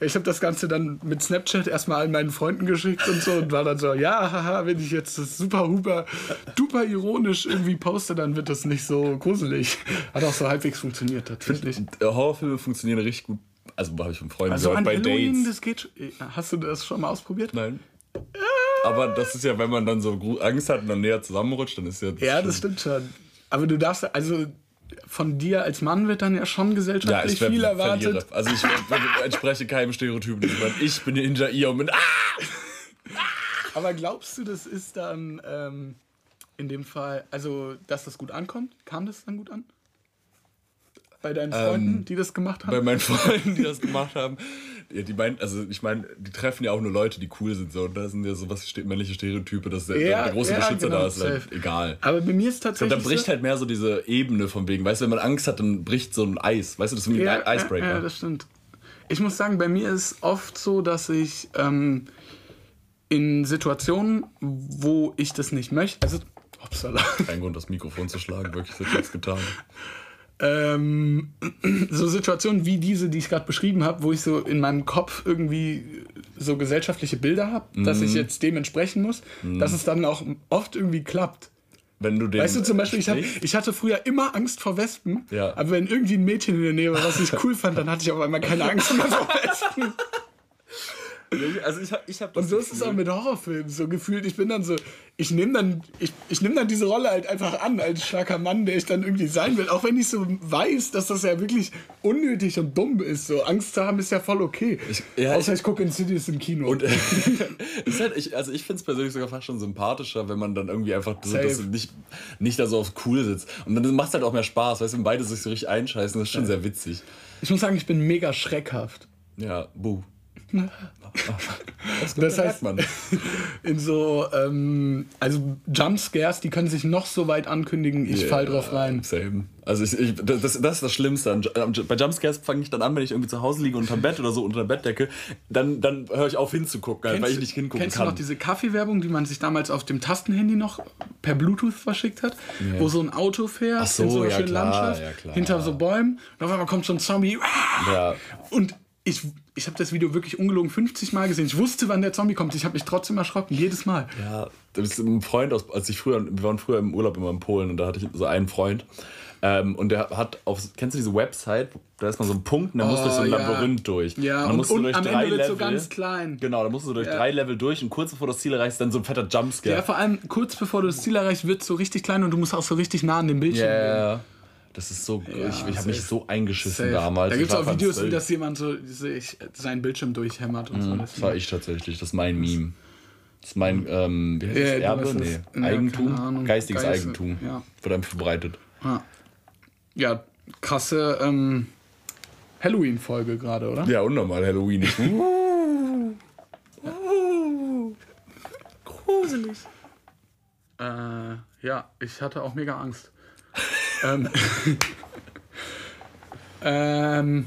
S1: Ich habe das Ganze dann mit Snapchat erstmal allen meinen Freunden geschickt und so und war dann so, ja, haha, wenn ich jetzt das super huber, duper ironisch irgendwie poste, dann wird das nicht so gruselig. Hat auch so halbwegs funktioniert tatsächlich.
S2: Äh, Horrorfilme funktionieren richtig gut. Also habe ich von Freunden
S1: Also
S2: gehört
S1: an
S2: bei
S1: Halloween,
S2: Dates.
S1: das geht schon. Hast du das schon mal ausprobiert?
S2: Nein. Aber das ist ja, wenn man dann so Angst hat und dann näher zusammenrutscht, dann ist ja.
S1: Ja, das stimmt schon. Aber du darfst, also von dir als Mann wird dann ja schon
S2: Ja,
S1: gesellschaftlich
S2: ich ver-
S1: viel erwartet.
S2: verliere. Also ich entspreche keinem Stereotypen. Ich, bin hinter ihr und bin. Ah!
S1: Aber glaubst du, das ist dann ähm, in dem Fall, also dass das gut ankommt? Kam das dann gut an? Bei deinen Freunden, die das gemacht
S2: Ähm, Bei
S1: haben?
S2: meinen Freunden, die das gemacht haben. Ja, die meinen, also ich meine, die treffen ja auch nur Leute, die cool sind. So. Und da sind ja so was männliche Stereotype, dass der,
S1: Ja,
S2: der große
S1: ja,
S2: Beschützer
S1: genau,
S2: da ist, halt egal.
S1: Aber bei mir ist
S2: Und da
S1: tatsächlich.
S2: bricht halt mehr so diese Ebene von wegen, weißt du, wenn man Angst hat, dann bricht so ein Eis. Weißt du, das ist wie ein
S1: ja,
S2: Icebreaker.
S1: Ja, das stimmt. Ich muss sagen, bei mir ist oft so, dass ich ähm, in Situationen, wo ich das nicht möchte, also, upsala,
S2: Kein Grund, das Mikrofon zu schlagen, wirklich, das jetzt getan.
S1: ähm, so Situationen wie diese, die ich gerade beschrieben habe, wo ich so in meinem Kopf irgendwie so gesellschaftliche Bilder habe, dass
S2: Mhm.
S1: ich jetzt dem entsprechen muss, dass es dann auch oft irgendwie klappt.
S2: Wenn du den
S1: Weißt du, zum Beispiel, ich, hab, ich hatte früher immer Angst vor Wespen,
S2: Ja.
S1: aber wenn irgendwie ein Mädchen in der Nähe war, was ich cool fand, dann hatte ich auf einmal keine Angst mehr vor Wespen.
S2: Also ich ich hab
S1: Und so ist es auch mit Horrorfilmen, so gefühlt. Ich bin dann so, ich nehme dann, ich, ich nehm dann diese Rolle halt einfach an als starker Mann, der ich dann irgendwie sein will. Auch wenn ich so weiß, dass das ja wirklich unnötig und dumm ist. So Angst zu haben ist ja voll okay.
S2: ja,
S1: Außer
S2: ich-
S1: ich, gucke Insidious im Kino.
S2: Und halt, ich, also ich finde es persönlich sogar fast schon sympathischer, wenn man dann irgendwie einfach so, nicht, nicht da so auf cool sitzt. Und dann macht es halt auch mehr Spaß, weißt du, wenn beide sich so richtig einscheißen, das ist schon sehr witzig.
S1: ich muss sagen, ich bin mega schreckhaft.
S2: Ja, buh.
S1: Das
S2: merkt
S1: heißt,
S2: man.
S1: in so, ähm, also Jumpscares, die können sich noch so weit ankündigen, ich fall drauf rein.
S2: Same. Also ich, ich, das, das ist das Schlimmste. Bei Jumpscares fange ich dann an, wenn ich irgendwie zu Hause liege unterm Bett oder so unter der Bettdecke, dann, dann höre ich auf hinzugucken, halt, weil ich nicht hingucken
S1: kennst
S2: kann.
S1: du noch diese Kaffeewerbung, die man sich damals auf dem Tastenhandy noch per Bluetooth verschickt hat? Wo so ein Auto fährt
S2: so,
S1: in so einer
S2: ja,
S1: schönen
S2: klar,
S1: Landschaft,
S2: ja,
S1: hinter so Bäumen und auf einmal kommt so ein Zombie.
S2: ja.
S1: Und ich, ich habe das Video wirklich ungelogen 50 Mal gesehen. Ich wusste, wann der Zombie kommt. Ich habe mich trotzdem erschrocken, jedes Mal.
S2: Ja, das ist ein Freund aus, als ich früher, wir waren früher im Urlaub immer in Polen und da hatte ich so einen Freund. Ähm, und der hat auf, kennst du diese Website? Da ist man so ein Punkt und da musst du durch so ein
S1: ja.
S2: Labyrinth durch.
S1: Ja,
S2: dann
S1: und-
S2: musst du
S1: und
S2: durch
S1: am
S2: drei
S1: Ende wird's so ganz klein.
S2: Genau, da musst du durch
S1: Ja.
S2: drei Level durch und kurz bevor du das Ziel erreichst, dann so ein fetter Jumpscare.
S1: Ja, vor allem kurz bevor du das Ziel erreichst, wird es so richtig klein und du musst auch so richtig nah an dem Bildschirm gehen.
S2: Ja, das ist so, ich, ich habe mich so eingeschissen
S1: Safe.
S2: damals.
S1: Da gibt
S2: Ich
S1: es auch Videos, wie das jemand so sich seinen Bildschirm durchhämmert und so.
S2: Das war ich tatsächlich, das ist mein Meme. Das ist mein, ähm, wie heißt
S1: Ja,
S2: das, Erbe? Nee.
S1: Ja,
S2: Eigentum?
S1: Ahnung.
S2: Geistiges
S1: Geist-
S2: Eigentum.
S1: ja.
S2: Wird einfach verbreitet.
S1: Ja, ja krasse ähm, Halloween-Folge gerade, oder?
S2: Ja, unnormal Halloween. Ich,
S1: Gruselig. Äh, ja, ich hatte auch mega Angst. Ähm, ähm,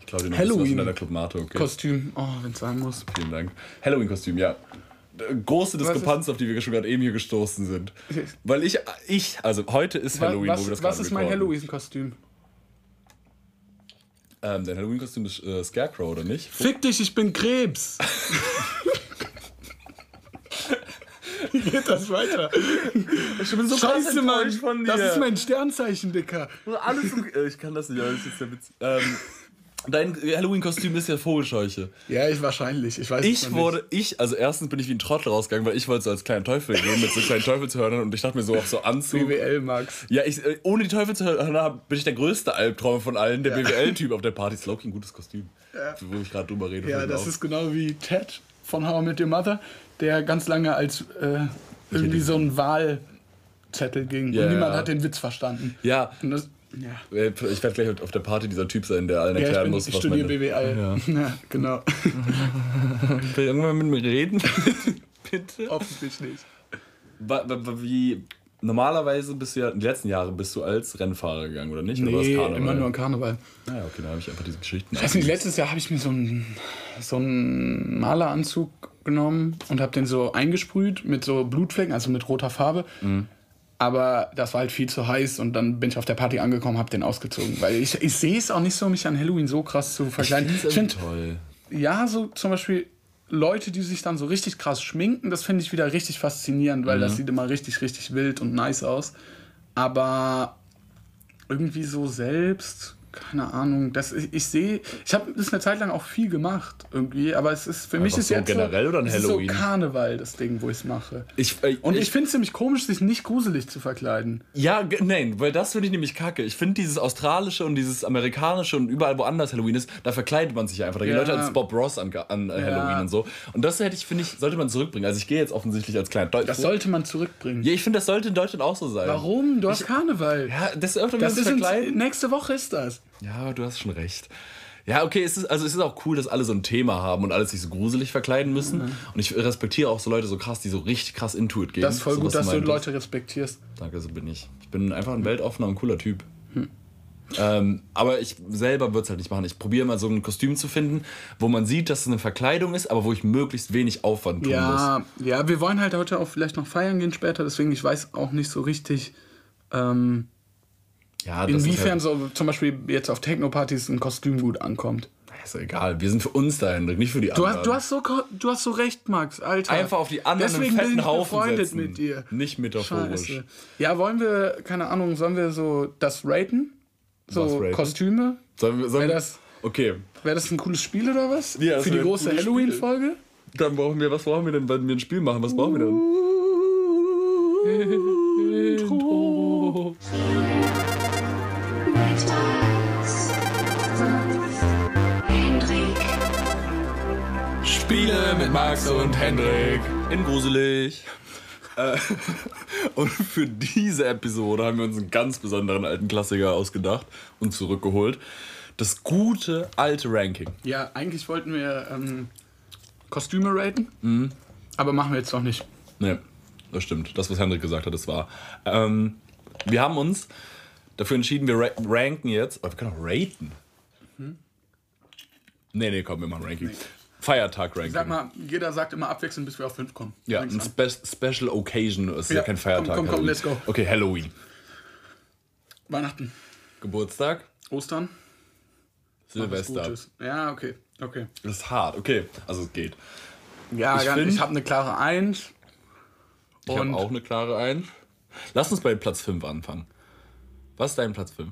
S2: ich glaube, noch
S1: Halloween.
S2: was von deiner Club Mate, okay.
S1: Kostüm, oh, wenn es sein muss.
S2: Vielen Dank. Halloween-Kostüm, ja. Äh, Große Diskrepanz, auf die wir schon gerade eben hier gestoßen sind. Weil ich, ich, also heute ist Halloween,
S1: was
S2: wo wir das
S1: was ist mein. Halloween-Kostüm?
S2: Ähm, dein Halloween-Kostüm ist äh, Scarecrow, oder nicht?
S1: Fick dich, ich bin Krebs. Wie geht das weiter?
S2: Ich bin so
S1: Scheiße, Mann. Das ist mein Sternzeichen, Dicker.
S2: Alles äh, ich kann das nicht, aber das ist der Witz. Ähm, dein Halloween-Kostüm ist ja Vogelscheuche.
S1: Ja, ich wahrscheinlich. Ich weiß
S2: Ich wurde, ich, also erstens bin ich wie ein Trottel rausgegangen, weil ich wollte so als kleiner Teufel gehen mit so kleinen Teufelshörnern und ich dachte mir so auch so. Anzug.
S1: BWL, Max.
S2: Ja, ich, äh, ohne die Teufelshörner bin ich der größte Albtraum von allen, der
S1: Ja.
S2: BWL-Typ auf der Party. Ist Loki ein gutes Kostüm. wo ich gerade drüber rede.
S1: Ja, das
S2: auf.
S1: ist genau wie Ted von How I Met Your Mother, der ganz lange als äh, irgendwie so ein Wahlzettel ging.
S2: Ja,
S1: und niemand
S2: ja.
S1: hat den Witz verstanden.
S2: Ja,
S1: Und das, ja.
S2: äh, ich werde gleich auf der Party dieser Typ sein, der allen
S1: Ja, ich,
S2: erklären
S1: bin,
S2: muss,
S1: ich
S2: was
S1: studiere
S2: meine-
S1: BWL. Ja. genau.
S2: Will irgendwann mit mir reden? Bitte?
S1: Hoffentlich nicht.
S2: Wie normalerweise bist du ja, die letzten Jahre bist du als Rennfahrer gegangen, oder nicht? oder war es
S1: Nee,
S2: Karneval?
S1: immer nur im Karneval.
S2: Ah, ja, okay, dann habe ich einfach diese Geschichten.
S1: Ich weiß nicht, letztes Jahr habe ich mir so einen, so einen Maleranzug genommen und habe den so eingesprüht mit so Blutflecken, also mit roter Farbe.
S2: Mhm.
S1: Aber das war halt viel zu heiß und dann bin ich auf der Party angekommen, habe den ausgezogen. Weil ich, ich sehe es auch nicht so, mich an Halloween so krass zu verkleiden. Ich finde,
S2: toll.
S1: ja, so zum Beispiel Leute, die sich dann so richtig krass schminken, das finde ich wieder richtig faszinierend, weil
S2: Mhm.
S1: das sieht immer richtig, richtig wild und nice aus. Aber irgendwie so selbst, keine Ahnung, das, ich, ich sehe, ich habe das eine Zeit lang auch viel gemacht irgendwie, aber es ist für mich ist
S2: so
S1: jetzt
S2: generell
S1: so,
S2: oder an
S1: es ist
S2: Halloween?
S1: so Karneval das Ding, wo ich es mache.
S2: Ich, äh,
S1: Und ich, finde es ziemlich komisch, sich nicht gruselig zu verkleiden.
S2: Ja, nein, weil das finde ich nämlich kacke. Ich finde dieses australische und dieses amerikanische und überall woanders Halloween ist, da verkleidet man sich ja einfach. Da gehen
S1: Ja.
S2: Leute als Bob Ross an, an äh, Halloween und so. Und das hätte ich, finde ich, sollte man zurückbringen. Also ich gehe jetzt offensichtlich als kleiner Deutsch.
S1: Das sollte man zurückbringen.
S2: ja, ich finde, das sollte in Deutschland auch so sein.
S1: Warum? Du hast Karneval.
S2: Ja, das öfter
S1: das ist
S2: verkleiden.
S1: nächste Woche ist das.
S2: Ja, du hast schon recht. Ja, okay, es ist, also es ist auch cool, dass alle so ein Thema haben und alle sich so gruselig verkleiden müssen. Und ich respektiere auch so Leute so krass, die so richtig krass into it gehen.
S1: Das ist voll
S2: so,
S1: gut, dass du
S2: meintest.
S1: Leute respektierst.
S2: Danke, so bin ich. Ich bin einfach ein weltoffener und cooler Typ. Ähm, aber ich selber würde es halt nicht machen. Ich probiere mal so ein Kostüm zu finden, wo man sieht, dass es eine Verkleidung ist, aber wo ich möglichst wenig Aufwand tun muss.
S1: Ja, ja, wir wollen halt heute auch vielleicht noch feiern gehen später, deswegen ich weiß auch nicht so richtig, ähm,
S2: Ja, das
S1: inwiefern
S2: ist, halt,
S1: so zum Beispiel jetzt auf Techno-Partys ein Kostüm gut ankommt.
S2: ist egal. Wir sind für uns da, Hendrik, nicht für die
S1: Du
S2: anderen.
S1: hast, du hast, so, du hast so recht, Max, Alter.
S2: Einfach auf die anderen
S1: Deswegen
S2: einen
S1: bin
S2: fetten
S1: ich
S2: Haufen
S1: befreundet
S2: setzen.
S1: mit dir.
S2: Nicht metaphorisch.
S1: Scheiße. Ja, wollen wir, keine Ahnung, sollen wir so das raten? So
S2: raten?
S1: Kostüme?
S2: Sollen wir, sollen
S1: Wäre
S2: wir,
S1: das,
S2: okay,
S1: wär das ein cooles Spiel oder was?
S2: Ja,
S1: Für die
S2: wär
S1: große Halloween-Folge?
S2: dann brauchen wir, was brauchen wir denn, wenn wir ein Spiel machen? Was brauchen wir denn? Spiele mit Max und Hendrik in Gruselig. Äh, und für diese Episode haben wir uns einen ganz besonderen alten Klassiker ausgedacht und zurückgeholt. Das gute alte Ranking.
S1: Ja, eigentlich wollten wir ähm, Kostüme raten,
S2: Mhm.
S1: aber machen wir jetzt noch nicht.
S2: Ne, das stimmt. Das, was Hendrik gesagt hat, das war. Ähm, wir haben uns dafür entschieden, wir ra ranken jetzt. Oh, wir können auch raten. Nee, nee, komm, wir machen Ranking. Feiertag-Ranking.
S1: Sag mal, jeder sagt immer abwechselnd, bis wir auf 5 kommen.
S2: Ja, ein. Spe Special Occasion ist ja,
S1: Ja,
S2: kein Feiertag.
S1: komm, komm, komm, let's go.
S2: Okay, Halloween.
S1: Weihnachten,
S2: Geburtstag,
S1: Ostern,
S2: Silvester.
S1: Ja, okay, okay.
S2: Das ist hart, okay. Also es geht.
S1: Ja,
S2: Ich find-
S1: ich habe eine klare 1.
S2: Ich habe auch eine klare Eins. Lass uns bei Platz 5 anfangen. Was ist dein Platz 5?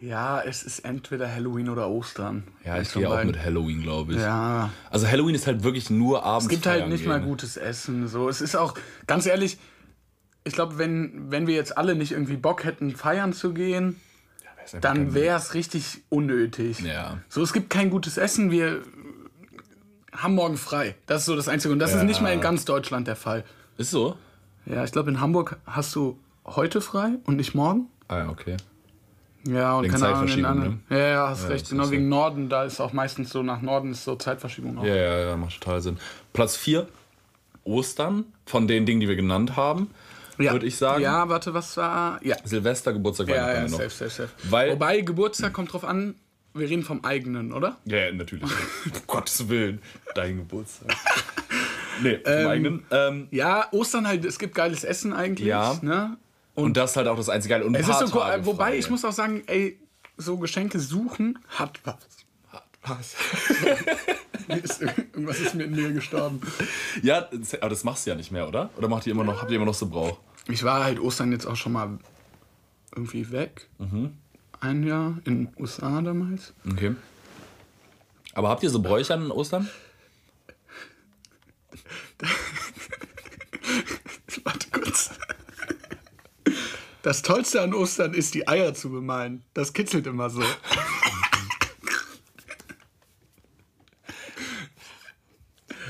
S1: Ja, es ist entweder Halloween oder Ostern.
S2: Ja, ich gehe auch mit Halloween, glaube ich.
S1: Ja,
S2: Also Halloween ist halt wirklich nur abends.
S1: es gibt halt nicht
S2: gehen.
S1: mal gutes Essen. So, es ist auch, ganz ehrlich, ich glaube, wenn, wenn wir jetzt alle nicht irgendwie Bock hätten, feiern zu gehen,
S2: Ja, einfach
S1: dann wäre es richtig unnötig.
S2: Ja.
S1: So, es gibt kein gutes Essen, wir haben morgen frei. Das ist so das Einzige. Und das ist nicht mal in ganz Deutschland der Fall.
S2: Ist so?
S1: Ja, ich glaube, in Hamburg hast du heute frei und nicht morgen.
S2: Ah ja, okay.
S1: Ja, und
S2: Wegen
S1: keine Ahnung, in
S2: Zeitverschiebung, ne?
S1: anderen. Ja, ja, hast recht.
S2: das
S1: Genau, wegen Norden, da ist auch meistens so, nach Norden ist so Zeitverschiebung auch.
S2: Ja, ja, ja, macht total Sinn. Platz 4, Ostern, von den Dingen, die wir genannt haben,
S1: Ja.
S2: würde ich sagen.
S1: Ja, warte, was war. Ja,
S2: Silvester, Geburtstag,
S1: ja,
S2: Weihnachten
S1: ja,
S2: haben wir
S1: safe,
S2: noch.
S1: safe, safe.
S2: Weil-
S1: Wobei, Geburtstag kommt drauf an, wir reden vom eigenen, oder?
S2: Ja, ja, natürlich. um Gottes Willen. Dein Geburtstag. nee, vom eigenen. Ähm,
S1: Ja, Ostern halt, es gibt geiles Essen eigentlich.
S2: Ja.
S1: Ne?
S2: Und, das ist halt auch das einzige Geile. Und
S1: Es ist so,
S2: Tage
S1: wobei,
S2: frei.
S1: ich muss auch sagen, ey, so Geschenke suchen hat was.
S2: Was?
S1: Mir ist, irgendwas ist mir in mir gestorben.
S2: Ja, aber das machst du ja nicht mehr, oder? Oder macht ihr immer noch, habt ihr immer noch so Brauch?
S1: Ich war halt Ostern jetzt auch schon mal irgendwie weg.
S2: Mhm.
S1: Ein Jahr in den USA damals.
S2: Okay. Aber habt ihr so Bräuche an Ostern?
S1: Das Tollste an Ostern ist, die Eier zu bemalen. Das kitzelt immer so.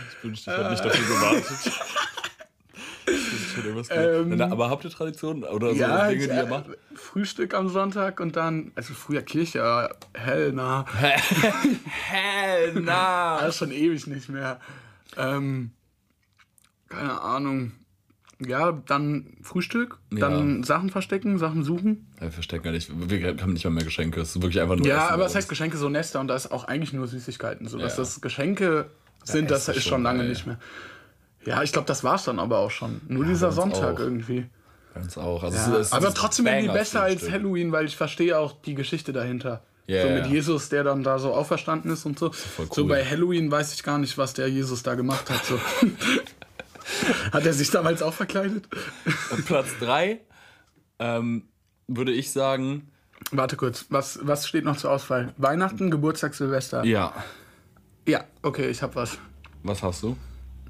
S2: Ich wünschte, ich hätte nicht dafür gewartet.
S1: Ähm,
S2: Na, aber habt ihr Traditionen oder so
S1: ja,
S2: Dinge, die ihr äh, macht?
S1: Frühstück am Sonntag und dann, also früher Kirche, hell nah.
S2: hell nah.
S1: das ist schon ewig nicht mehr. Ähm, keine Ahnung. Ja, dann Frühstück, dann Sachen verstecken, Sachen suchen.
S2: Wir verstecken gar nicht. Wir haben nicht mal mehr Geschenke. Es ist wirklich einfach nur.
S1: Ja,
S2: Essen
S1: aber es heißt. Geschenke so Nester und da ist auch eigentlich nur Süßigkeiten. So, dass
S2: Ja.
S1: das Geschenke sind, das
S2: Essen
S1: ist
S2: schon
S1: lange
S2: geil.
S1: nicht mehr. Ja, ich glaube, das war's dann aber auch schon. Nur dieser
S2: uns
S1: Sonntag
S2: auch.
S1: irgendwie.
S2: Uns auch. Also
S1: Ja,
S2: es ist,
S1: aber
S2: es ist
S1: trotzdem irgendwie besser als
S2: Banger-Frühstück.
S1: Halloween, weil ich verstehe auch die Geschichte dahinter.
S2: Ja,
S1: so
S2: ja,
S1: mit
S2: ja.
S1: Jesus, der dann da so auferstanden ist und so.
S2: voll
S1: So
S2: cool.
S1: bei Halloween weiß ich gar nicht, was der Jesus da gemacht hat. So. hat er sich damals auch verkleidet?
S2: Und Platz 3 ähm, würde ich sagen,
S1: Warte kurz, was, was steht noch zur Auswahl? Weihnachten, Geburtstag, Silvester.
S2: ja.
S1: Ja, okay, ich hab was.
S2: Was hast du?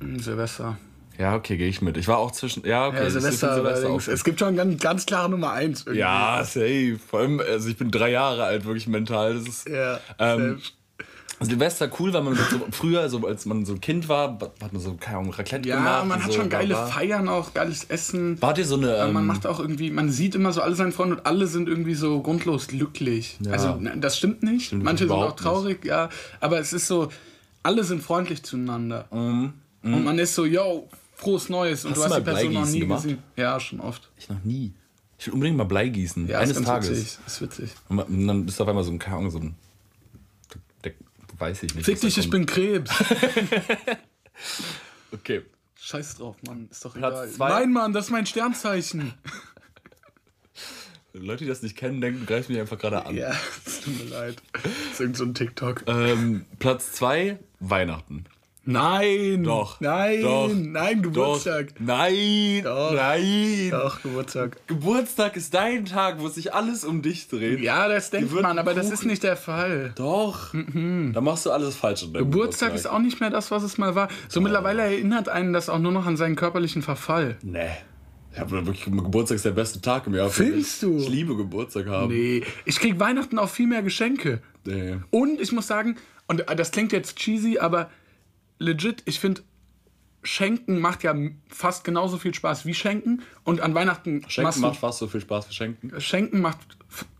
S1: Hm, Silvester.
S2: Ja, okay, gehe ich mit. Ich war auch zwischen. Ja, okay.
S1: Ja, Silvester, allerdings.
S2: auch
S1: Es gibt schon ganz, ganz klare Nummer eins. irgendwie.
S2: Ja, safe. Vor allem, also ich bin drei Jahre alt, wirklich mental. Das ist.
S1: Ja,
S2: Ähm,
S1: safe.
S2: Silvester cool, weil man so, früher, so als man so ein Kind war, hat man so, keine Ahnung, Raclette
S1: ja
S2: gemacht.
S1: man
S2: und
S1: hat
S2: so,
S1: schon geile
S2: bla, bla.
S1: Feiern auch, geiles Essen.
S2: Wart ihr so eine. Ähm,
S1: man macht auch irgendwie, man sieht immer so alle seine Freunde und alle sind irgendwie so grundlos glücklich. Also na, das stimmt nicht.
S2: Stimmt
S1: Manche sind auch
S2: überhaupt nicht.
S1: traurig, ja. Aber es ist so, alle sind freundlich zueinander. Und man ist so, yo, frohes Neues. Und
S2: Mhm, Hast
S1: du hast die Person noch
S2: Bleigießen
S1: nie
S2: gemacht?
S1: gesehen. Ja, schon oft.
S2: ich noch nie. Ich will unbedingt mal Blei gießen.
S1: Ja,
S2: eines
S1: ist
S2: Tages.
S1: witzig. Ist witzig.
S2: Und man- und dann ist auf einmal so ein, keine Ahnung, so ein. Weiß ich nicht.
S1: Fick dich, ich bin Krebs.
S2: Okay.
S1: Scheiß drauf, Mann. Ist doch
S2: Platz
S1: egal.
S2: zwei.
S1: Nein, Mann, das ist mein Sternzeichen.
S2: Leute, die das nicht kennen, denken, greifen mich einfach gerade an.
S1: Ja, es tut mir leid. Das ist irgend so ein TikTok.
S2: Ähm, Platz 2, Weihnachten.
S1: Nein.
S2: Doch.
S1: Nein.
S2: Doch.
S1: Nein, Geburtstag.
S2: Doch. Nein.
S1: Doch.
S2: Nein.
S1: Doch, Geburtstag.
S2: Geburtstag ist dein Tag, wo sich alles um dich dreht.
S1: Ja, das denkt man, aber das
S2: Kuchen-
S1: ist nicht der Fall.
S2: Doch. Da machst du alles falsch.
S1: Mhm. Geburtstag ist auch nicht mehr das, was es mal war. So mittlerweile erinnert einen das auch nur noch an seinen körperlichen Verfall.
S2: Nee. Habe wirklich Geburtstag ist der beste Tag im Jahr.
S1: Findest du?
S2: Ich liebe Geburtstag haben.
S1: Nee, ich krieg Weihnachten auch viel mehr Geschenke.
S2: Nee.
S1: Und ich muss sagen, und das klingt jetzt cheesy, aber legit, ich finde, Schenken macht ja fast genauso viel Spaß wie Schenken. Und an Weihnachten
S2: Schenken macht fast so viel Spaß wie Schenken.
S1: Schenken macht,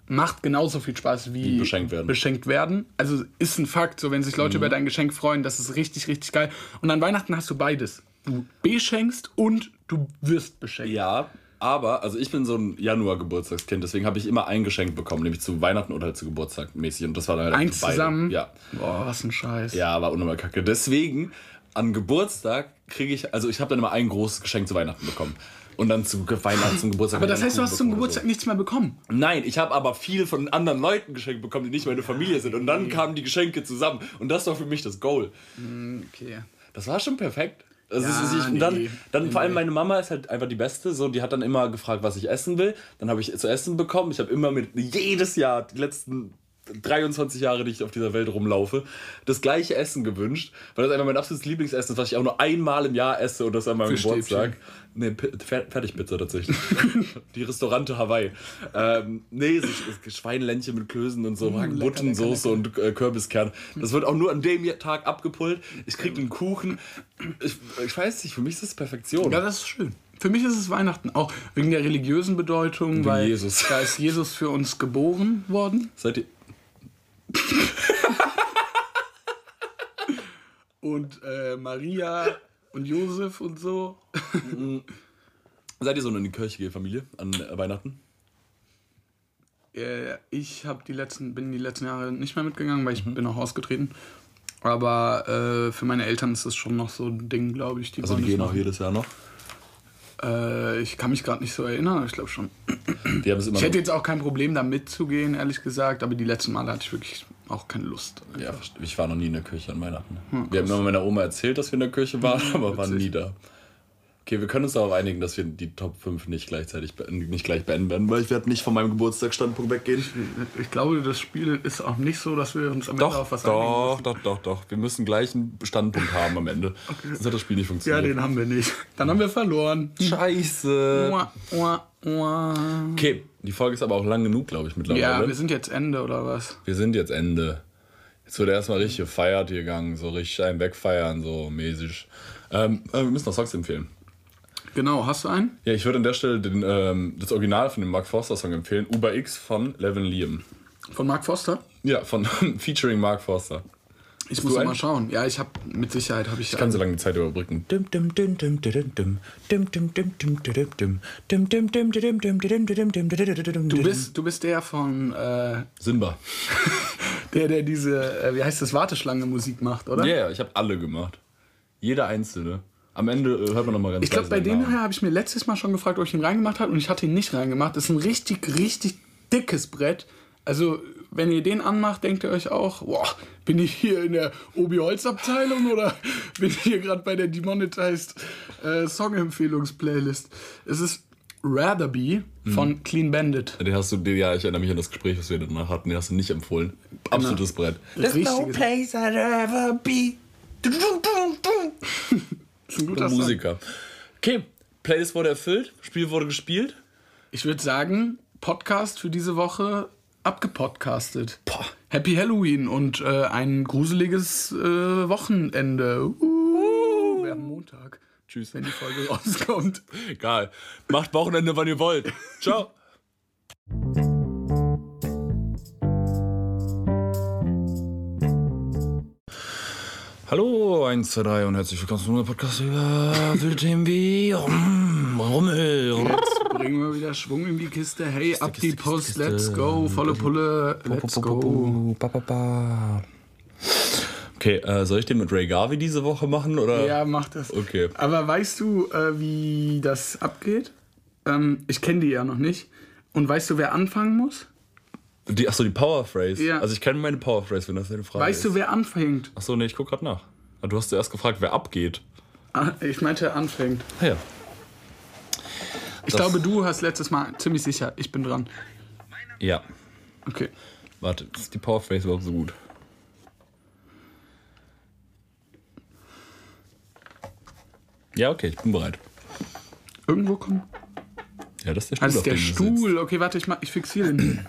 S1: macht genauso viel Spaß wie,
S2: Wie beschenkt werden. Mhm.
S1: beschenkt werden. Also ist ein Fakt, so wenn sich Leute über dein Geschenk freuen, das ist richtig, richtig geil. Und an Weihnachten hast du beides. Du beschenkst und du wirst beschenkt.
S2: Ja, aber, also ich bin so ein Januar-Geburtstagskind, deswegen habe ich immer ein Geschenk bekommen, nämlich zu Weihnachten oder zu Geburtstag mäßig. Und das war dann halt
S1: Eins
S2: beide.
S1: zusammen?
S2: Ja.
S1: Boah, was ein Scheiß.
S2: Ja, war unnormal kacke. Deswegen, an Geburtstag kriege ich, also ich habe dann immer ein großes Geschenk zu Weihnachten bekommen. Und dann zu Weihnachten, zum Geburtstag.
S1: Aber das heißt, du hast zum Geburtstag
S2: bekommen
S1: nichts mehr bekommen.
S2: so. Nein, ich habe aber viel von anderen Leuten geschenkt bekommen, die nicht meine Familie sind. Und dann kamen die Geschenke zusammen. Und das war für mich das Goal.
S1: Okay.
S2: Das war schon perfekt. Also
S1: Ja,
S2: ich, und dann,
S1: nee.
S2: dann vor allem meine Mama ist halt einfach die Beste. So, die hat dann immer gefragt, was ich essen will. Dann habe ich zu essen bekommen. Ich habe immer mit jedes Jahr die letzten 23 Jahre, die ich auf dieser Welt rumlaufe, das gleiche Essen gewünscht, weil das einfach mein absolutes Lieblingsessen ist, was ich auch nur einmal im Jahr esse und das an meinem. Geburtstag. Nee, Fertigpizza tatsächlich. die Restaurante Hawaii. Ähm, nee, so Sch- Schweineländchen mit Klößen und so,
S1: lecker,
S2: Buttensoße und äh, Kürbiskern. Das wird auch nur an dem Tag abgepult. Ich krieg einen Kuchen. Ich, ich weiß nicht, für mich ist das Perfektion.
S1: Ja, das ist schön. Für mich ist es Weihnachten auch wegen der religiösen Bedeutung, weil
S2: Jesus.
S1: da ist Jesus für uns geboren worden
S2: Seid ihr.
S1: und äh, Maria und Josef und so.
S2: Seid ihr so eine gehende Familie an äh, Weihnachten?
S1: Äh, ich habe die letzten, bin die letzten Jahre nicht mehr mitgegangen, weil ich bin auch ausgetreten. Aber äh, für meine Eltern ist das schon noch so ein Ding, glaube ich. Die
S2: Also die gehen auch jedes Jahr noch.
S1: Äh, ich kann mich gerade nicht so erinnern, aber ich glaube schon.
S2: Wir haben es immer
S1: Ich hätte jetzt auch kein Problem, da mitzugehen, ehrlich gesagt, aber die letzten Male hatte ich wirklich auch keine Lust.
S2: Ja, ich war noch nie in der Kirche an Weihnachten. wir haben immer meiner Oma erzählt, dass wir in der Kirche waren, aber waren nie da. Okay, wir können uns darauf einigen, dass wir die Top 5 nicht gleichzeitig nicht gleich beenden werden, weil ich werde nicht von meinem Geburtstagsstandpunkt weggehen.
S1: Ich glaube, das Spiel ist auch nicht so, dass wir uns am Ende
S2: Doch,
S1: auf was einigen
S2: doch,
S1: müssen.
S2: doch, doch, doch. Wir müssen gleich einen Standpunkt haben am Ende. Sonst hat das Spiel nicht
S1: Ja,
S2: funktioniert.
S1: den haben wir nicht. Dann haben wir verloren.
S2: Scheiße. Okay, die Folge ist aber auch lang genug, glaube ich, mittlerweile.
S1: Ja, wir sind jetzt Ende oder was?
S2: wir sind jetzt Ende. Jetzt wird erstmal richtig gefeiert hier gegangen, so richtig einen wegfeiern, so mäßig. Ähm, äh, wir müssen noch Songs empfehlen.
S1: Genau, hast du einen?
S2: Ja, ich würde an der Stelle den, ähm, das Original von dem Mark Forster Song empfehlen, Uber X von Levin Liam.
S1: Von Mark Foster?
S2: Ja, von featuring Mark Forster.
S1: Ich muss noch mal schauen. Ja, ich habe mit Sicherheit habe ich,
S2: Ich kann so lange die Zeit überbrücken.
S1: Du bist, du bist der von äh,
S2: Simba.
S1: der, der diese, äh, wie heißt das, Warteschlange Musik macht, oder?
S2: Ja, yeah, ich habe alle gemacht. Jeder einzelne. Am Ende äh, hört man nochmal ganz
S1: Ich glaube, bei dem
S2: Namen.
S1: her habe ich mir letztes Mal schon gefragt, ob ich ihn reingemacht habe und ich hatte ihn nicht reingemacht. Das ist ein richtig, richtig dickes Brett. Also, wenn ihr den anmacht, denkt ihr euch auch, boah, bin ich hier in der Obi-Holz-Abteilung oder bin ich hier gerade bei der Demonetized äh, Song-Empfehlungs-Playlist? Es ist Rather Be von Clean Bandit.
S2: Den hast du, den, ja, ich erinnere mich an das Gespräch, was wir danach hatten. Den hast du nicht empfohlen. Absolutes Brett.
S1: Richtiges-
S3: place I'd ever be.
S1: ein guter.
S2: Musiker. Okay, Playlist wurde erfüllt, Spiel wurde gespielt.
S1: Ich würde sagen, Podcast für diese Woche abgepodcastet. Happy Halloween und äh, ein gruseliges äh, Wochenende. Uh, wir haben Montag,
S2: Tschüss.
S1: wenn die Folge rauskommt.
S2: Egal. Macht Wochenende, wann ihr wollt. Ciao. Hallo, 1, 2, 3 und herzlich willkommen zu einem Podcast über Themen wie Rum, Rummel,
S1: Jetzt bringen wir wieder Schwung in die Kiste. Hey, ab die
S2: Kiste, Kiste,
S1: Post,
S2: Kiste.
S1: let's go. Volle Pulle, let's go.
S2: Okay, äh, soll ich den mit Ray Garvey diese Woche machen? Oder?
S1: Ja, mach das.
S2: Okay.
S1: Aber weißt du, äh, wie das abgeht? Ähm, ich kenne die ja noch nicht. Und weißt du, wer anfangen muss?
S2: Die, achso, die Power Phrase.
S1: Ja.
S2: Also ich kenne meine Power Phrase, wenn das deine Frage
S1: Weißt
S2: ist.
S1: du, wer anfängt?
S2: Achso, nee, ich guck grad nach. Ah, Du hast zuerst gefragt, wer abgeht.
S1: Ah, Ich meinte, anfängt.
S2: Ah, ja.
S1: Ich
S2: Das-
S1: glaube, du hast letztes Mal ziemlich sicher. Ich bin dran.
S2: Ja.
S1: Okay.
S2: Warte, ist die Power Phrase überhaupt so gut? Ja, okay, ich bin bereit.
S1: Irgendwo kommt.
S2: Ja, das ist der Stuhl,
S1: Das ist der. Stuhl. Okay, warte, ich, mach, ich fixiere den.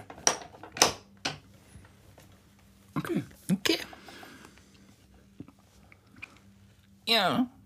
S1: Okay.
S3: Okay. Ja.